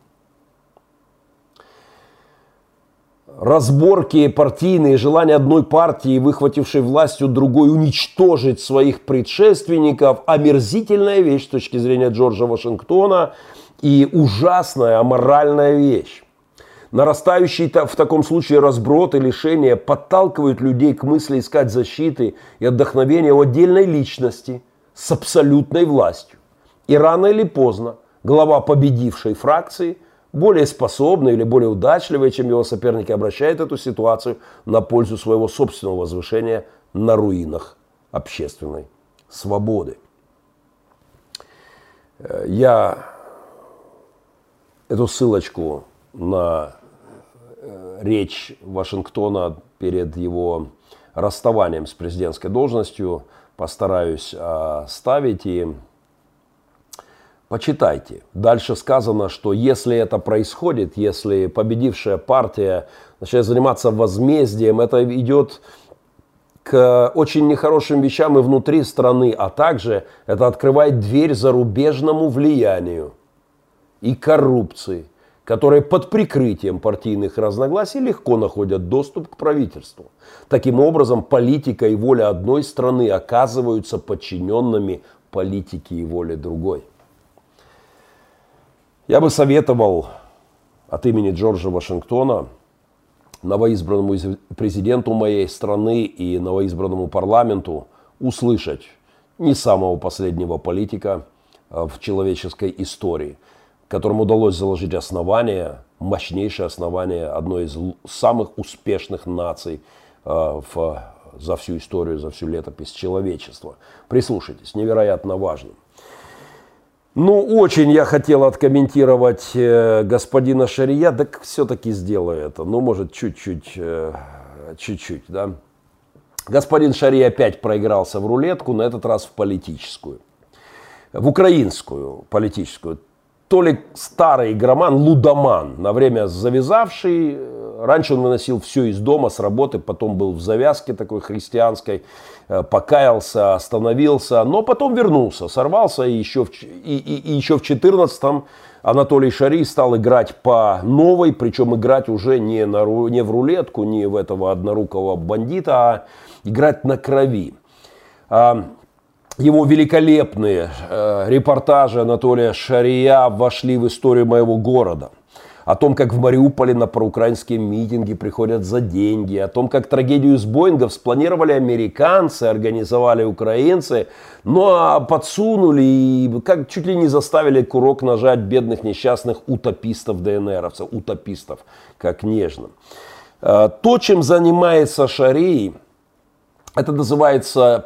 разборки партийные, желание одной партии, выхватившей власть у другой, уничтожить своих предшественников, омерзительная вещь с точки зрения Джорджа Вашингтона – и ужасная аморальная вещь. Нарастающий в таком случае разброд и лишение подталкивают людей к мысли искать защиты и отдохновения у отдельной личности с абсолютной властью. И рано или поздно глава победившей фракции, более способный или более удачливый, чем его соперники, обращает эту ситуацию на пользу своего собственного возвышения на руинах общественной свободы. Э, я эту ссылочку на э, речь Вашингтона перед его расставанием с президентской должностью постараюсь ставить и почитайте. Дальше сказано, что если это происходит, если победившая партия начинает заниматься возмездием, это идет к очень нехорошим вещам и внутри страны, а также это открывает дверь зарубежному влиянию и коррупции, которые под прикрытием партийных разногласий легко находят доступ к правительству. Таким образом, политика и воля одной страны оказываются подчиненными политике и воле другой. Я бы советовал от имени Джорджа Вашингтона новоизбранному президенту моей страны и новоизбранному парламенту услышать не самого последнего политика в человеческой истории – которым удалось заложить основание, мощнейшее основание одной из самых успешных наций э, в, за всю историю, за всю летопись человечества. Прислушайтесь, невероятно важно. Ну, очень я хотел откомментировать э, господина Шария, так все-таки сделаю это. Ну, может, чуть-чуть, э, чуть-чуть, да. Господин Шари опять проигрался в рулетку, на этот раз в политическую. В украинскую политическую то ли старый игроман, лудоман, на время завязавший. Раньше он выносил все из дома, с работы, потом был в завязке такой христианской, э, покаялся, остановился, но потом вернулся, сорвался и еще в, и, и, и еще в 14-м Анатолий Шари стал играть по новой, причем играть уже не, на, не в рулетку, не в этого однорукого бандита, а играть на крови. А, его великолепные э, репортажи Анатолия Шария вошли в историю моего города. о том, как в Мариуполе на проукраинские митинги приходят за деньги, о том, как трагедию с Боингов спланировали американцы, организовали украинцы, ну а подсунули и как чуть ли не заставили курок нажать бедных несчастных утопистов ДНРовцев, утопистов, как нежно. А, то, чем занимается Шарий, это называется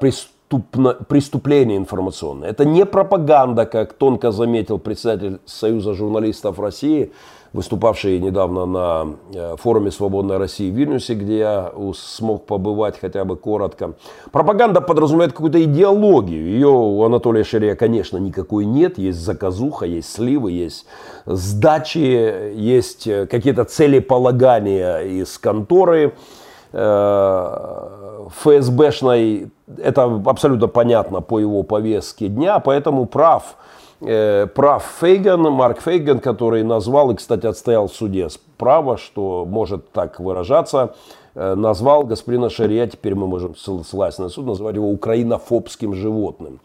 преступно, преступление информационное. Это не пропаганда, как тонко заметил председатель Союза журналистов России – выступавший недавно на э, форуме «Свободной России» в Вильнюсе, где я смог побывать хотя бы коротко. Пропаганда подразумевает какую-то идеологию. Ее у Анатолия Шария, конечно, никакой нет. Есть заказуха, есть сливы, есть сдачи, есть э, какие-то целеполагания из конторы э, ФСБшной. Это абсолютно понятно по его повестке дня, поэтому прав – э, прав Фейган, Марк Фейган, который назвал и, кстати, отстоял в суде право, что может так выражаться, э, назвал господина Шария, теперь мы можем ссылаясь на суд, назвать его украинофобским животным.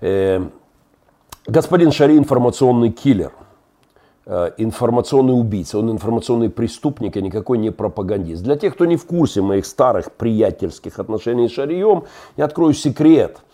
Э, господин Шари информационный киллер, информационный убийца, он информационный преступник, а никакой не пропагандист. Для тех, кто не в курсе моих старых приятельских отношений с Шарием, я открою секрет –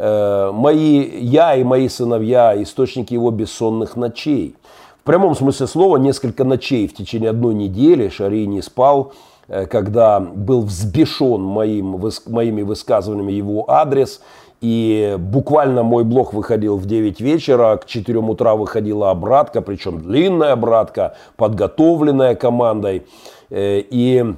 Э, мои, я и мои сыновья источники его бессонных ночей. В прямом смысле слова несколько ночей в течение одной недели Шари не спал, э, когда был взбешен моим, моими высказываниями его адрес. И буквально мой блог выходил в 9 вечера, к 4 утра выходила обратка, причем длинная обратка, подготовленная командой. Э, и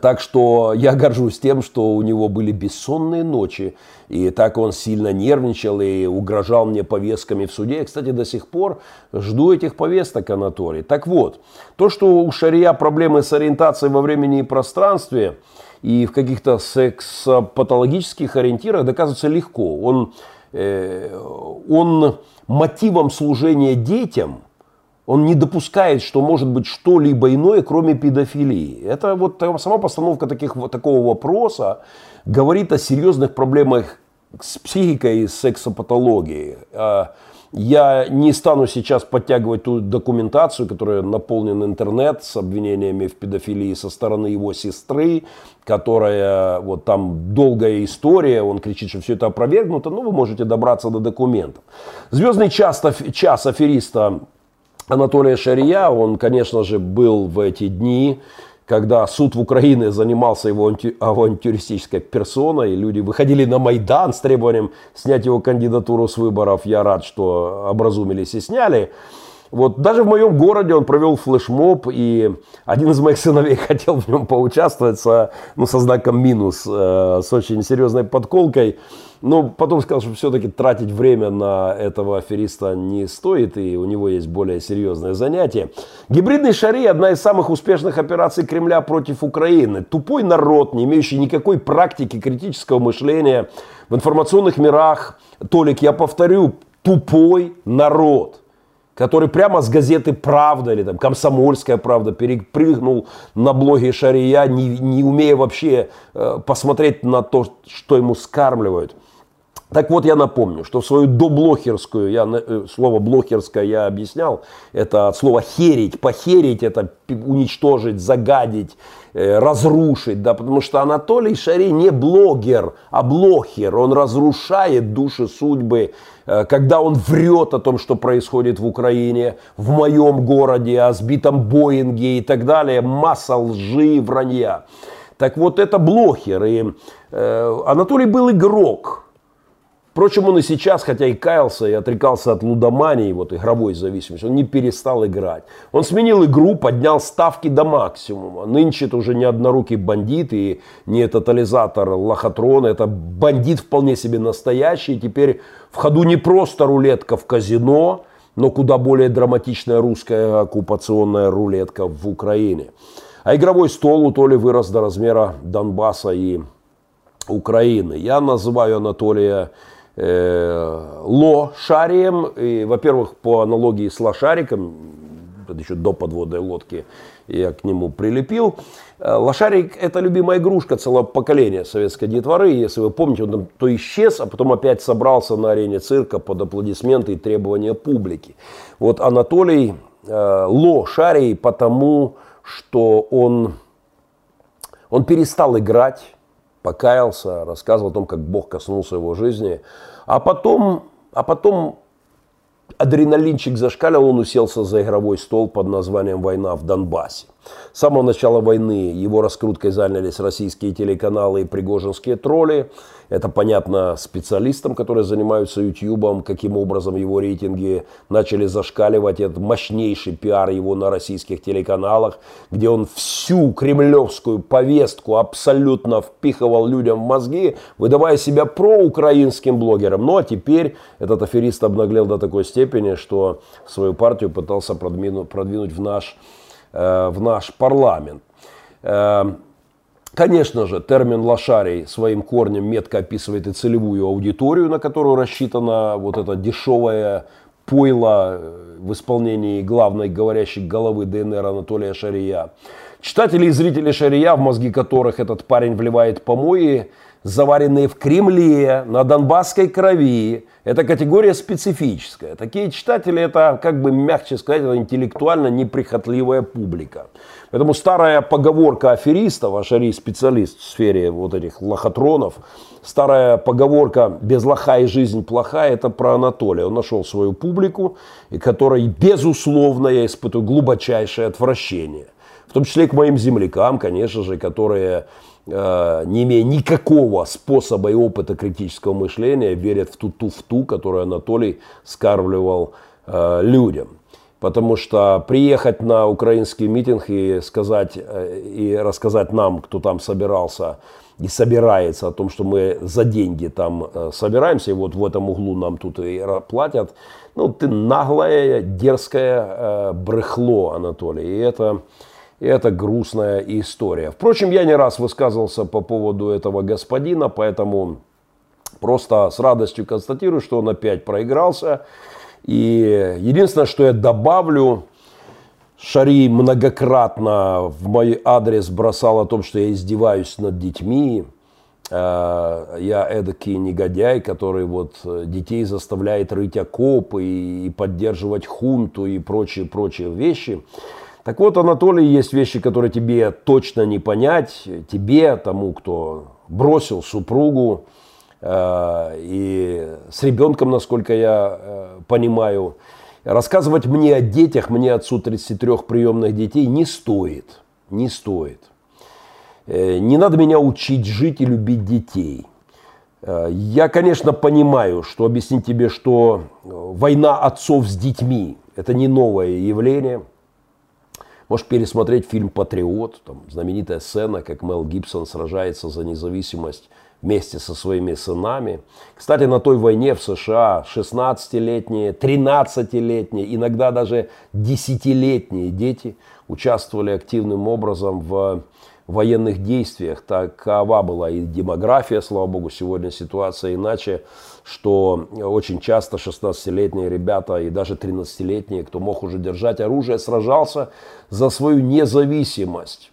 так что я горжусь тем, что у него были бессонные ночи, и так он сильно нервничал и угрожал мне повестками в суде. Я, кстати, до сих пор жду этих повесток, Анатолий. Так вот, то, что у Шария проблемы с ориентацией во времени и пространстве и в каких-то секс-патологических ориентирах доказывается легко. Он, э, он мотивом служения детям – он не допускает, что может быть что-либо иное, кроме педофилии. Это вот сама постановка таких, вот такого вопроса говорит о серьезных проблемах с психикой и сексопатологией. Я не стану сейчас подтягивать ту документацию, которая наполнен интернет с обвинениями в педофилии со стороны его сестры, которая, вот там долгая история, он кричит, что все это опровергнуто, но вы можете добраться до документов. Звездный час, час афериста Анатолия Шария, он, конечно же, был в эти дни, когда суд в Украине занимался его авантюристической персоной, люди выходили на Майдан с требованием снять его кандидатуру с выборов. Я рад, что образумились и сняли. Вот даже в моем городе он провел флешмоб, и один из моих сыновей хотел в нем поучаствовать со, ну, со знаком минус, э, с очень серьезной подколкой. Но потом сказал, что все-таки тратить время на этого афериста не стоит, и у него есть более серьезное занятие. Гибридный шари – одна из самых успешных операций Кремля против Украины. Тупой народ, не имеющий никакой практики критического мышления в информационных мирах. Толик, я повторю, тупой народ – который прямо с газеты «Правда» или там «Комсомольская правда» перепрыгнул на блоге Шария, не, не умея вообще э, посмотреть на то, что ему скармливают. Так вот, я напомню, что свою доблохерскую, я, э, слово блохерское я объяснял, это от слова херить, похерить, это уничтожить, загадить, э, разрушить, да, потому что Анатолий Шари не блогер, а блохер, он разрушает души, судьбы, когда он врет о том, что происходит в Украине, в моем городе, о сбитом Боинге и так далее, масса лжи и вранья. Так вот, это блохер, и э, Анатолий был игрок, Впрочем, он и сейчас, хотя и каялся, и отрекался от лудомании, вот игровой зависимости, он не перестал играть. Он сменил игру, поднял ставки до максимума. Нынче это уже не однорукий бандит и не тотализатор лохотрона, это бандит вполне себе настоящий. Теперь в ходу не просто рулетка в казино, но куда более драматичная русская оккупационная рулетка в Украине. А игровой стол у Толи вырос до размера Донбасса и Украины. Я называю Анатолия лошарием. И, во-первых, по аналогии с лошариком, это еще до подводной лодки я к нему прилепил. Э, лошарик – это любимая игрушка целого поколения советской детворы. Если вы помните, он там то исчез, а потом опять собрался на арене цирка под аплодисменты и требования публики. Вот Анатолий э, Ло Шарий потому, что он, он перестал играть, покаялся, рассказывал о том, как Бог коснулся его жизни, а потом, а потом адреналинчик зашкаливал, он уселся за игровой стол под названием «Война в Донбассе». С самого начала войны его раскруткой занялись российские телеканалы и пригожинские тролли. Это понятно специалистам, которые занимаются Ютьюбом, каким образом его рейтинги начали зашкаливать. Это мощнейший пиар его на российских телеканалах, где он всю кремлевскую повестку абсолютно впихивал людям в мозги, выдавая себя проукраинским блогером. Ну а теперь этот аферист обнаглел до такой степени, что свою партию пытался продвинуть, в наш Э, в наш парламент. Конечно же, термин лошарий своим корнем метко описывает и целевую аудиторию, на которую рассчитана вот эта дешевая пойло э, в исполнении главной говорящей головы ДНР Анатолия Шария. Читатели и зрители Шария, в мозги которых этот парень вливает помои, заваренные в Кремле, на донбасской крови. Это категория специфическая. Такие читатели, это, как бы мягче сказать, интеллектуально неприхотливая публика. Поэтому старая поговорка аферистов, а Шари специалист в сфере вот этих лохотронов, старая поговорка «без лоха и жизнь плохая» это про Анатолия. Он нашел свою публику, и которой, безусловно, я испытываю глубочайшее отвращение. В том числе и к моим землякам, конечно же, которые не имея никакого способа и опыта критического мышления, верят в ту туфту, которую Анатолий скармливал э, людям. Потому что приехать на украинский митинг и сказать э, и рассказать нам, кто там собирался и собирается о том, что мы за деньги там собираемся, и вот в этом углу нам тут и платят, ну ты наглое, дерзкое брехло, Анатолий. И это и это грустная история. Впрочем, я не раз высказывался по поводу этого господина, поэтому просто с радостью констатирую, что он опять проигрался. И единственное, что я добавлю, Шари многократно в мой адрес бросал о том, что я издеваюсь над детьми. Э, я эдакий негодяй, который вот детей заставляет рыть окопы и поддерживать хунту и прочие-прочие вещи. Так вот, Анатолий, есть вещи, которые тебе точно не понять, тебе, тому, кто бросил супругу, э, и с ребенком, насколько я э, понимаю. Рассказывать мне о детях, мне отцу 33 приемных детей не стоит. Не стоит. Э, не надо меня учить жить и любить детей. Я, конечно, понимаю, что объяснить тебе, что война отцов с детьми – это не новое явление – Можешь пересмотреть фильм «Патриот», там знаменитая сцена, как Мел Гибсон сражается за независимость вместе со своими сынами. Кстати, на той войне в США 16-летние, 13-летние, иногда даже 10-летние дети участвовали активным образом в военных действиях. Такова была и демография, слава богу, сегодня ситуация иначе, что очень часто 16-летние ребята и даже 13-летние, кто мог уже держать оружие, сражался за свою независимость.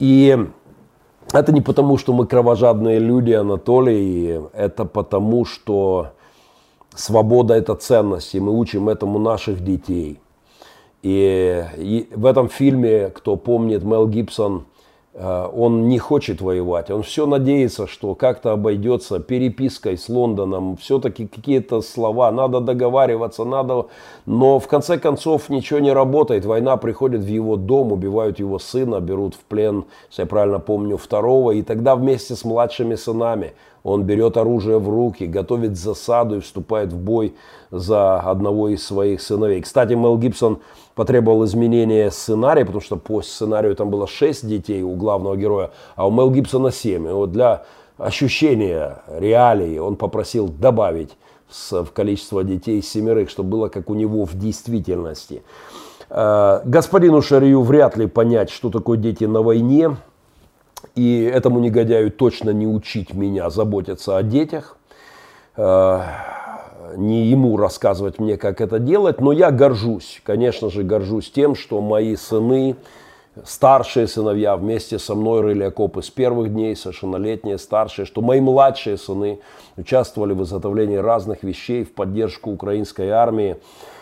И это не потому, что мы кровожадные люди, Анатолий, это потому, что свобода – это ценность, и мы учим этому наших детей. И, и в этом фильме, кто помнит, Мел Гибсон – он не хочет воевать, он все надеется, что как-то обойдется перепиской с Лондоном, все-таки какие-то слова, надо договариваться, надо, но в конце концов ничего не работает, война приходит в его дом, убивают его сына, берут в плен, если я правильно помню, второго, и тогда вместе с младшими сынами он берет оружие в руки, готовит засаду и вступает в бой за одного из своих сыновей. Кстати, Мел Гибсон потребовал изменения сценария, потому что по сценарию там было 6 детей у главного героя, а у Мел Гибсона 7. И вот для ощущения реалий он попросил добавить в количество детей семерых, чтобы было как у него в действительности. Э, господину Шарию вряд ли понять, что такое дети на войне – и этому негодяю точно не учить меня заботиться о детях, э, не ему рассказывать мне, как это делать, но я горжусь, конечно же, горжусь тем, что мои сыны старшие сыновья вместе со мной рыли окопы с первых дней, совершеннолетние, старшие, что мои младшие сыны участвовали в изготовлении разных вещей в поддержку украинской армии.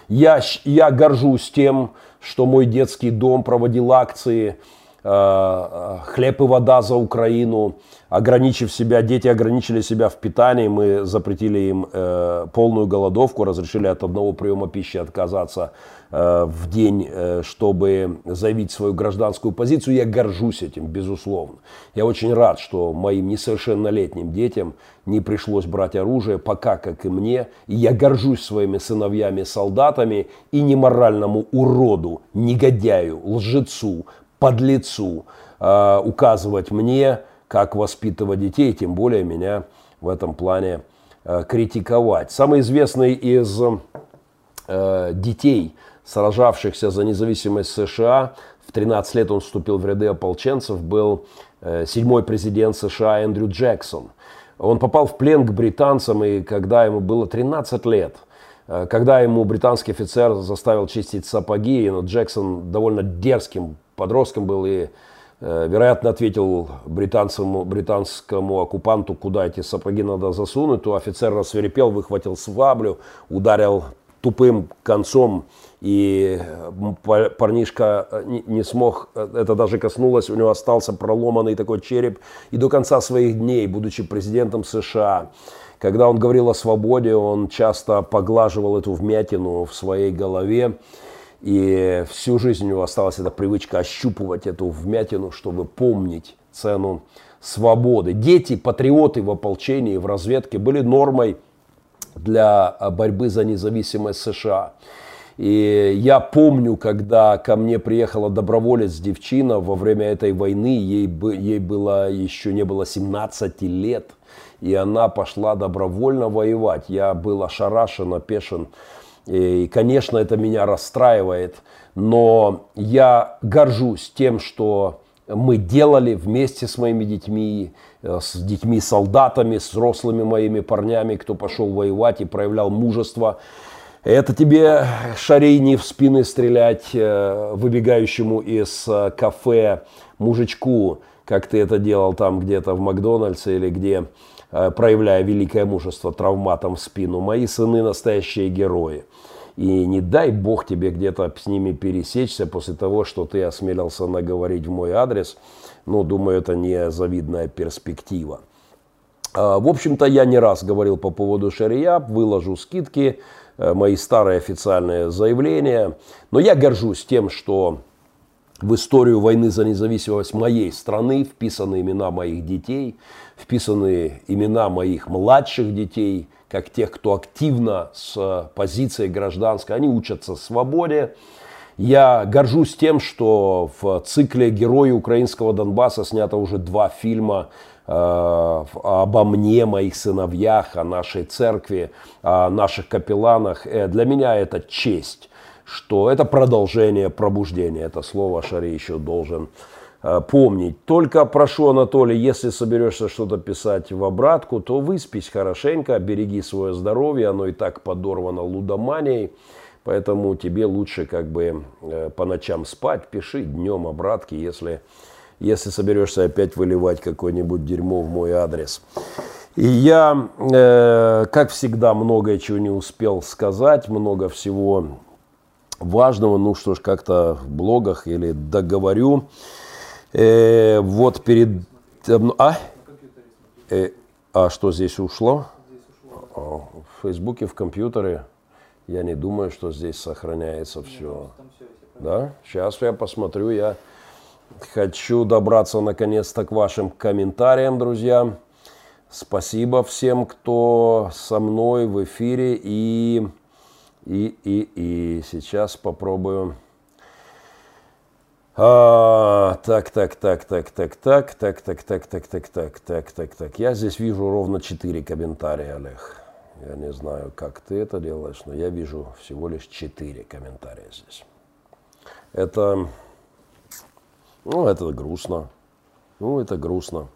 Я, я горжусь тем, что мой детский дом проводил акции «Хлеб и вода за Украину», ограничив себя, дети ограничили себя в питании, мы запретили им э, полную голодовку, разрешили от одного приема пищи отказаться э, в день, э, чтобы заявить свою гражданскую позицию. Я горжусь этим, безусловно. Я очень рад, что моим несовершеннолетним детям не пришлось брать оружие, пока, как и мне. И я горжусь своими сыновьями-солдатами и неморальному уроду, негодяю, лжецу, подлецу э, указывать мне, как воспитывать детей, тем более меня в этом плане э, критиковать. Самый известный из э, детей, сражавшихся за независимость США, в 13 лет он вступил в ряды ополченцев, был э, седьмой президент США Эндрю Джексон. Он попал в плен к британцам, и когда ему было 13 лет, э, когда ему британский офицер заставил чистить сапоги, но Джексон довольно дерзким подростком был и Э, вероятно, ответил британцам, британскому оккупанту, куда эти сапоги надо засунуть, то офицер рассверепел, выхватил сваблю, ударил тупым концом, и парнишка э, не смог, э, это даже коснулось, у него остался проломанный такой череп, и до конца своих дней, будучи президентом США, когда он говорил о свободе, он часто поглаживал эту вмятину в своей голове, и всю жизнь у него осталась эта привычка ощупывать эту вмятину, чтобы помнить цену свободы. Дети, патриоты в ополчении, в разведке были нормой для борьбы за независимость США. И я помню, когда ко мне приехала доброволец девчина во время этой войны, ей, ей было еще не было 17 лет, и она пошла добровольно воевать. Я был ошарашен, опешен и, конечно, это меня расстраивает, но я горжусь тем, что мы делали вместе с моими детьми, э, с детьми-солдатами, с взрослыми моими парнями, кто пошел воевать и проявлял мужество. Это тебе, шарей, не в спины стрелять э, выбегающему из э, кафе мужичку, как ты это делал там где-то в Макдональдсе или где, проявляя великое мужество травматом в спину. Мои сыны настоящие герои. И не дай бог тебе где-то с ними пересечься после того, что ты осмелился наговорить в мой адрес. Ну, думаю, это не завидная перспектива. А, в общем-то, я не раз говорил по поводу шария, выложу скидки, э, мои старые официальные заявления. Но я горжусь тем, что в историю войны за независимость моей страны вписаны имена моих детей, вписаны имена моих младших детей – как тех, кто активно с позицией гражданской, они учатся свободе. Я горжусь тем, что в цикле «Герои украинского Донбасса» снято уже два фильма э, обо мне, моих сыновьях, о нашей церкви, о наших капелланах. Э, для меня это честь, что это продолжение пробуждения. Это слово Шари еще должен Э, помнить. Только прошу, Анатолий, если соберешься что-то писать в обратку, то выспись хорошенько, береги свое здоровье, оно и так подорвано лудоманией, поэтому тебе лучше как бы э, по ночам спать, пиши днем обратки, если, если соберешься опять выливать какое-нибудь дерьмо в мой адрес. И я, э, как всегда, многое чего не успел сказать, много всего важного, ну что ж, как-то в блогах или договорю. Э, вот перед... А? Э, а что здесь ушло? В Фейсбуке, в компьютере. Я не думаю, что здесь сохраняется все. Да? Сейчас я посмотрю. Я хочу добраться наконец-то к вашим комментариям, друзья. Спасибо всем, кто со мной в эфире. И, и, и, и сейчас попробую... А, так, так, так, так, так, так, так, так, так, так, так, так, так, так, так. Я здесь вижу ровно четыре комментария, Олег. Я не знаю, как ты это делаешь, но я вижу всего лишь четыре комментария здесь. Это, ну, это грустно. Ну, это грустно.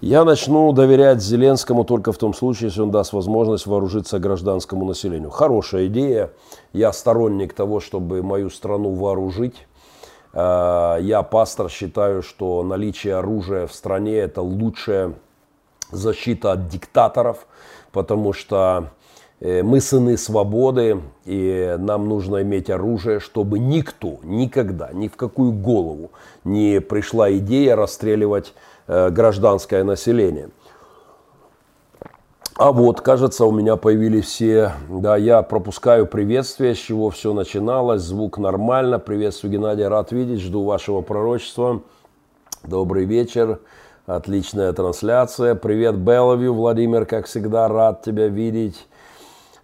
Я начну доверять Зеленскому только в том случае, если он даст возможность вооружиться гражданскому населению. Хорошая идея. Я сторонник того, чтобы мою страну вооружить Э, я, пастор, считаю, что наличие оружия в стране – это лучшая защита от диктаторов, потому что э, мы сыны свободы, и нам нужно иметь оружие, чтобы никто, никогда, ни в какую голову не пришла идея расстреливать э, гражданское население. А вот, кажется, у меня появились все, да, я пропускаю приветствие, с чего все начиналось, звук нормально, приветствую, Геннадий, рад видеть, жду вашего пророчества, добрый вечер, отличная трансляция, привет, Беловью, Владимир, как всегда, рад тебя видеть,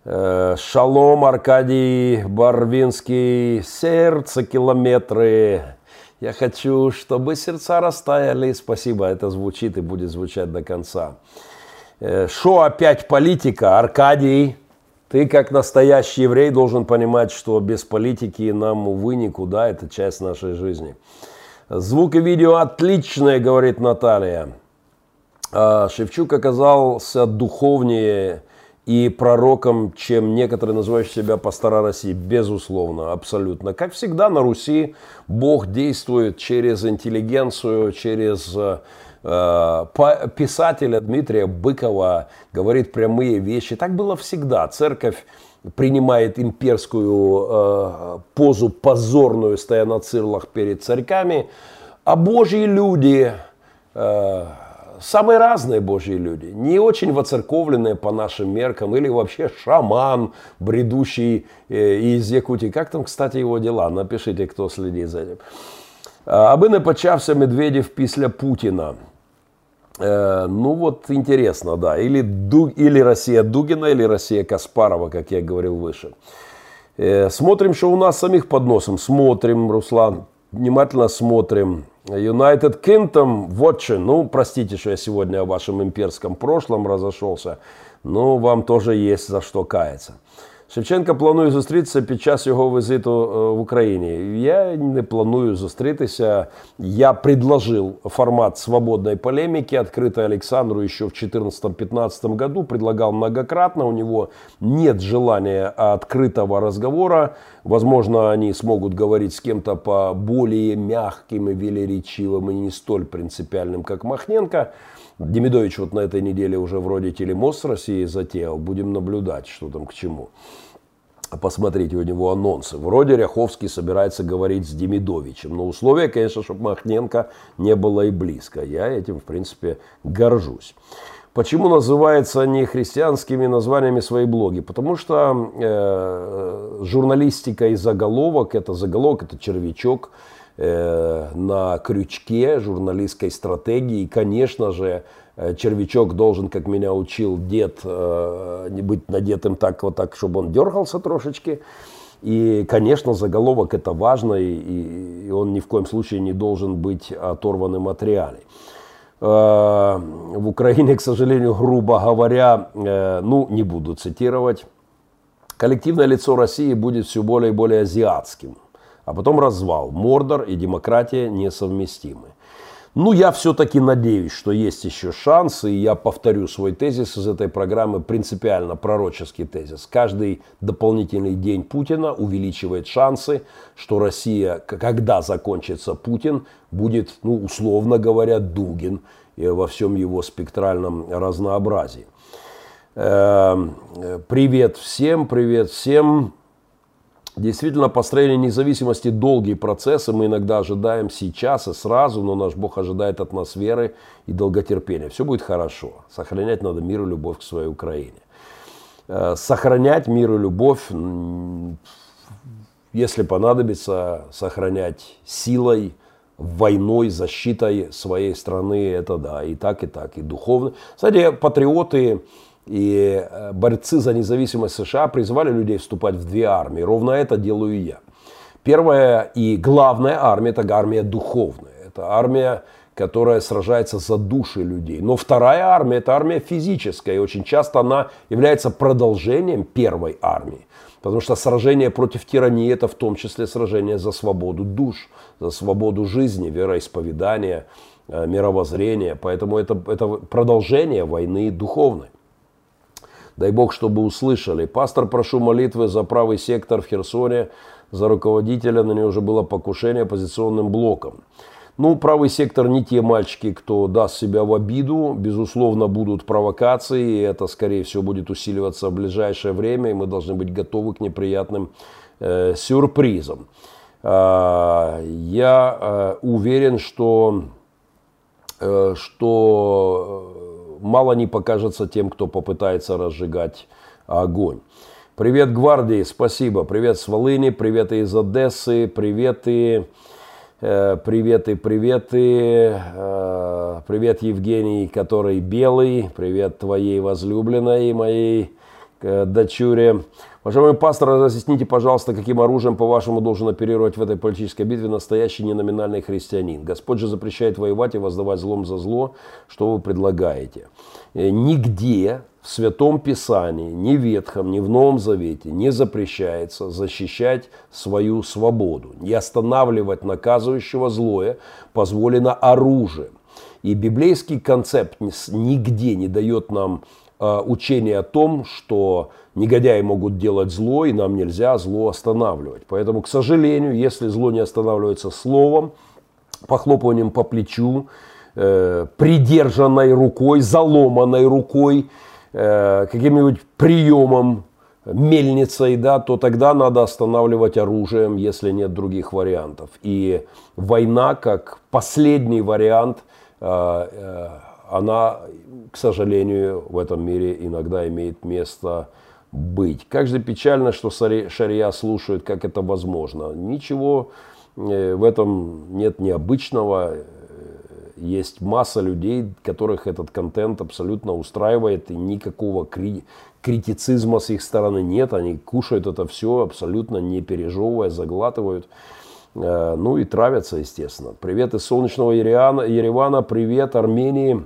э, Шалом, Аркадий Барвинский, сердце километры, я хочу, чтобы сердца растаяли, спасибо, это звучит и будет звучать до конца. Э, шо опять политика? Аркадий, ты как настоящий еврей должен понимать, что без политики нам, увы, никуда. Это часть нашей жизни. Звук и видео отличные, говорит Наталья. А Шевчук оказался духовнее и пророком, чем некоторые называют себя пастора России. Безусловно, абсолютно. Как всегда на Руси Бог действует через интеллигенцию, через Э, писателя Дмитрия Быкова говорит прямые вещи. Так было всегда. Церковь принимает имперскую э, позу позорную, стоя на цирлах перед царьками. А божьи люди, э, самые разные божьи люди, не очень воцерковленные по нашим меркам, или вообще шаман, бредущий э, из Якутии. Как там, кстати, его дела? Напишите, кто следит за этим. Аби не почався Медведев після Путіна. Э, ну вот интересно, да. Или, Ду, или Россия Дугина, или Россия Каспарова, как я говорил выше. Э, смотрим, что у нас самих под носом. Смотрим, Руслан, внимательно смотрим. United Kingdom, watching. Ну, простите, что я сегодня о вашем имперском прошлом разошелся. Но вам тоже есть за что каяться. Шевченка планує зустрітися під час його візиту в Україні. Я не планую зустрітися. Я предложил формат свободной полемики, открытой Александру еще в 2014-2015 году. Предлагал многократно. У него нет желания открытого разговора. Возможно, они смогут говорить с кем-то по более мягким и велеречивым и не столь принципиальным, как Махненко. Демидович вот на этой неделе уже вроде телемост России затеял. Будем наблюдать, что там к чему. Посмотрите у него анонсы. Вроде Ряховский собирается говорить с Демидовичем. Но условия, конечно, чтобы Махненко не было и близко. Я этим, в принципе, горжусь. Почему называются они христианскими названиями свои блоги? Потому что э, журналистика и заголовок, это заголовок, это червячок, на крючке журналистской стратегии. И, конечно же, э, червячок должен, как меня учил дед, э, не быть надетым так вот так, чтобы он дергался трошечки. И, конечно, заголовок это важно, и, и он ни в коем случае не должен быть оторванным от реалий. В Украине, к сожалению, грубо говоря, ну, не буду цитировать, коллективное лицо России будет все более и более азиатским а потом развал. Мордор и демократия несовместимы. Ну, я все-таки надеюсь, что есть еще шансы, и я повторю свой тезис из этой программы, принципиально пророческий тезис. Каждый дополнительный день Путина увеличивает шансы, что Россия, когда закончится Путин, будет, ну, условно говоря, Дугин во всем его спектральном разнообразии. Эм, привет всем, привет всем. Действительно, построение независимости – долгий процесс, и мы иногда ожидаем сейчас и сразу, но наш Бог ожидает от нас веры и долготерпения. Все будет хорошо. Сохранять надо мир и любовь к своей Украине. Э, сохранять мир и любовь, если понадобится, сохранять силой, войной, защитой своей страны, это да, и так, и так, и духовно. Кстати, патриоты и э, борцы за независимость США призывали людей вступать в две армии. Ровно это делаю я. Первая и главная армия – это армия духовная. Это армия, которая сражается за души людей. Но вторая армия – это армия физическая. И очень часто она является продолжением первой армии. Потому что сражение против тирании – это в том числе сражение за свободу душ, за свободу жизни, вероисповедания, э, мировоззрения. Поэтому это, это продолжение войны духовной. Дай Бог, чтобы услышали. Пастор, прошу молитвы за правый сектор в Херсоне. за руководителя, на него уже было покушение оппозиционным блоком. Ну, правый сектор не те мальчики, кто даст себя в обиду. Безусловно, будут провокации, и это, скорее всего, будет усиливаться в ближайшее время, и мы должны быть готовы к неприятным э, сюрпризам. Э, я э, уверен, что, э, что мало не покажется тем, кто попытается разжигать огонь. Привет, гвардии, спасибо. Привет с Волыни, привет из Одессы, привет и... Э, приветы, приветы. Э, привет, Евгений, который белый. Привет твоей возлюбленной и моей э, дочуре. Уважаемый пастор, разъясните, пожалуйста, каким оружием, по-вашему, должен оперировать в этой политической битве настоящий неноминальный христианин? Господь же запрещает воевать и воздавать злом за зло. Что вы предлагаете? Нигде в Святом Писании, ни в Ветхом, ни в Новом Завете не запрещается защищать свою свободу. Не останавливать наказывающего злое позволено оружием. И библейский концепт нигде не дает нам э, учение о том, что негодяи могут делать зло, и нам нельзя зло останавливать. Поэтому, к сожалению, если зло не останавливается словом, похлопыванием по плечу, э, придержанной рукой, заломанной рукой, Э, каким-нибудь приемом, мельницей, да, то тогда надо останавливать оружием, если нет других вариантов. И война, как последний вариант, э, э, она, к сожалению, в этом мире иногда имеет место быть. Как же печально, что шария слушают, как это возможно. Ничего в этом нет необычного есть масса людей, которых этот контент абсолютно устраивает, и никакого кри- критицизма с их стороны нет. Они кушают это все абсолютно не пережевывая, заглатывают. Э, ну и травятся, естественно. Привет из солнечного Еревана привет Армении.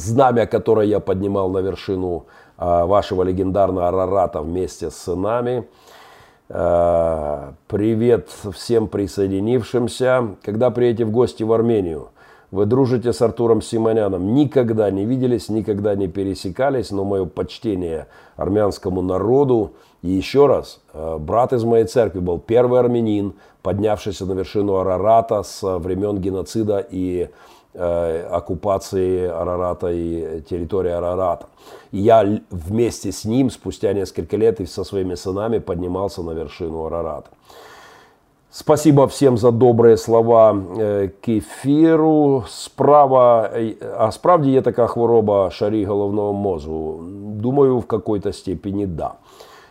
Знамя, которое я поднимал на вершину э, вашего легендарного Арарата вместе с нами. Э, привет всем присоединившимся. Когда приедете в гости в Армению? Вы дружите с Артуром Симоняном. Никогда не виделись, никогда не пересекались, но мое почтение армянскому народу. И еще раз, э, брат из моей церкви был первый армянин, поднявшийся на вершину Арарата с времен геноцида и оккупации Арарата и территории Арарата. И я вместе с ним спустя несколько лет и со своими сынами поднимался на вершину Арарата. Спасибо всем за добрые слова э, к ефіру. Справа, э, а справді є така хвороба шарі головного мозгу? Думаю, в какой-то степени да.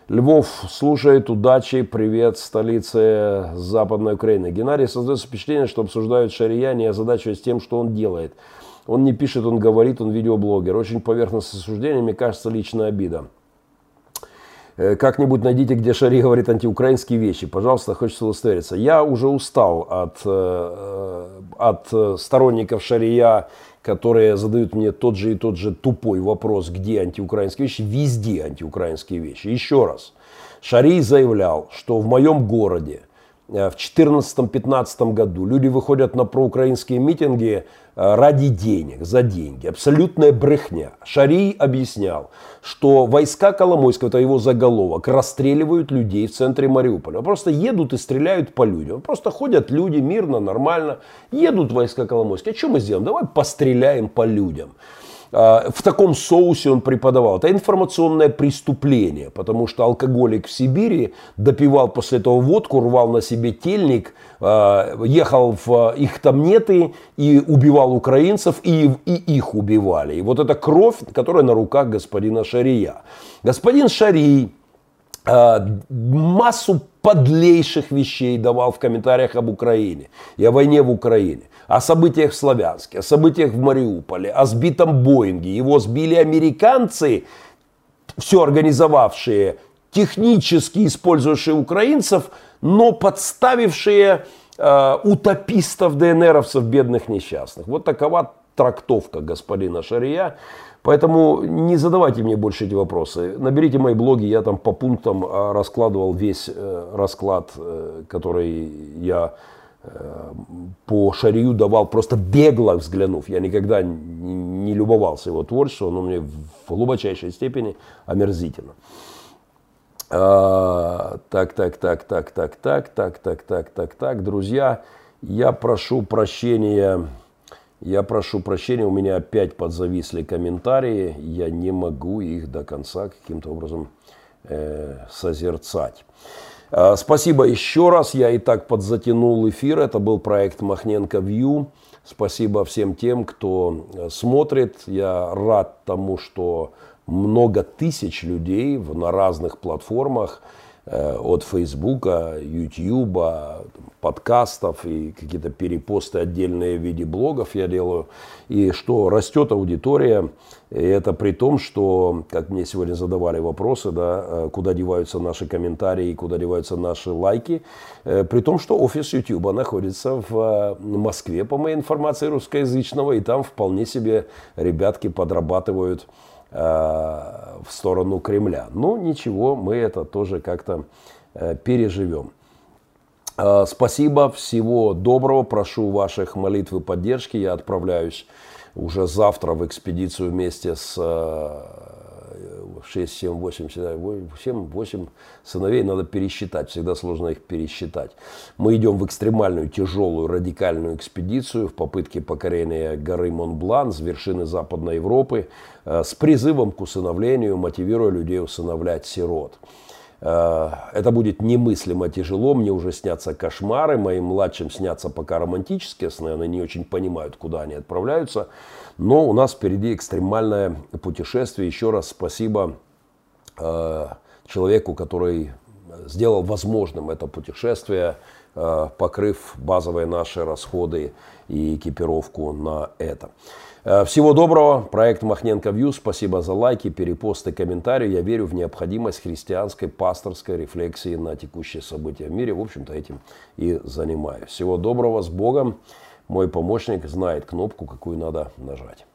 Львов слушает, удачи, привет, столице Западной Украины. Геннадий создается впечатление, что обсуждают шария, не озадачиваясь тем, что он делает. Он не пишет, он говорит, он видеоблогер. Очень поверхностное суждение, мне кажется, личная обида. Э, как-нибудь найдите, где Шари говорит антиукраинские вещи. Пожалуйста, хочется удостовериться. Я уже устал от, э, от сторонников Шария, которые задают мне тот же и тот же тупой вопрос, где антиукраинские вещи. Везде антиукраинские вещи. Еще раз. Шарий заявлял, что в моем городе в 2014-2015 году люди выходят на проукраинские митинги э, ради денег, за деньги. Абсолютная брехня. Шарий объяснял, что войска Коломойского, это его заголовок, расстреливают людей в центре Мариуполя. Просто едут и стреляют по людям. Просто ходят люди мирно, нормально. Едут войска Коломойского. А что мы сделаем? Давай постреляем по людям. А, в таком соусе он преподавал. Это информационное преступление, потому что алкоголик в Сибири допивал после этого водку, рвал на себе тельник, а, ехал в их тамнеты и убивал украинцев, и, и их убивали. И вот эта кровь, которая на руках господина Шария. Господин Шарий а, массу подлейших вещей давал в комментариях об Украине и о войне в Украине о событиях в Славянске, о событиях в Мариуполе, о сбитом Боинге. Его сбили американцы, все организовавшие, технически использующие украинцев, но подставившие э, утопистов, ДНРовцев, бедных несчастных. Вот такова трактовка господина Шария. Поэтому не задавайте мне больше эти вопросы. Наберите мои блоги, я там по пунктам э, раскладывал весь э, расклад, э, который я по Шарию давал, просто бегло взглянув. Я никогда не любовался его творчеством, но мне в глубочайшей степени омерзительно. А, так, так, так, так, так, так, так, так, так, так, так, друзья, я прошу прощения, я прошу прощения, у меня опять подзависли комментарии, я не могу их до конца каким-то образом э, созерцать. А, спасибо еще раз, я и так подзатянул эфир, это был проект Махненко Вью. Спасибо всем тем, кто э, смотрит. Я рад тому, что много тысяч людей на разных платформах Э, от Фейсбука, Ютьюба, подкастов и какие-то перепосты отдельные в виде блогов я делаю. И что растет аудитория, и это при том, что, как мне сегодня задавали вопросы, да, э, куда деваются наши комментарии, куда деваются наши лайки, э, при том, что офис Ютьюба находится в Москве, по моей информации, русскоязычного, и там вполне себе ребятки подрабатывают Э, в сторону Кремля. Но ну, ничего, мы это тоже как-то э, переживем. Э, спасибо, всего доброго, прошу ваших молитв и поддержки. Я отправляюсь уже завтра в экспедицию вместе с 6, 7, 8, 7, 8 сыновей надо пересчитать, всегда сложно их пересчитать. Мы идем в экстремальную, тяжелую, радикальную экспедицию в попытке покорения горы Монблан с вершины Западной Европы э, с призывом к усыновлению, мотивируя людей усыновлять сирот. Э, это будет немыслимо тяжело, мне уже снятся кошмары, моим младшим снятся пока романтические сны, они не очень понимают, куда они отправляются. Но у нас впереди экстремальное путешествие. Еще раз спасибо э, человеку, который сделал возможным это путешествие, э, покрыв базовые наши расходы и экипировку на это. Э, всего доброго. Проект Махненко Вью. Спасибо за лайки, перепосты, комментарии. Я верю в необходимость христианской пасторской рефлексии на текущие события в мире. В общем-то, этим и занимаюсь. Всего доброго. С Богом. Мой помощник знает кнопку, какую надо нажать.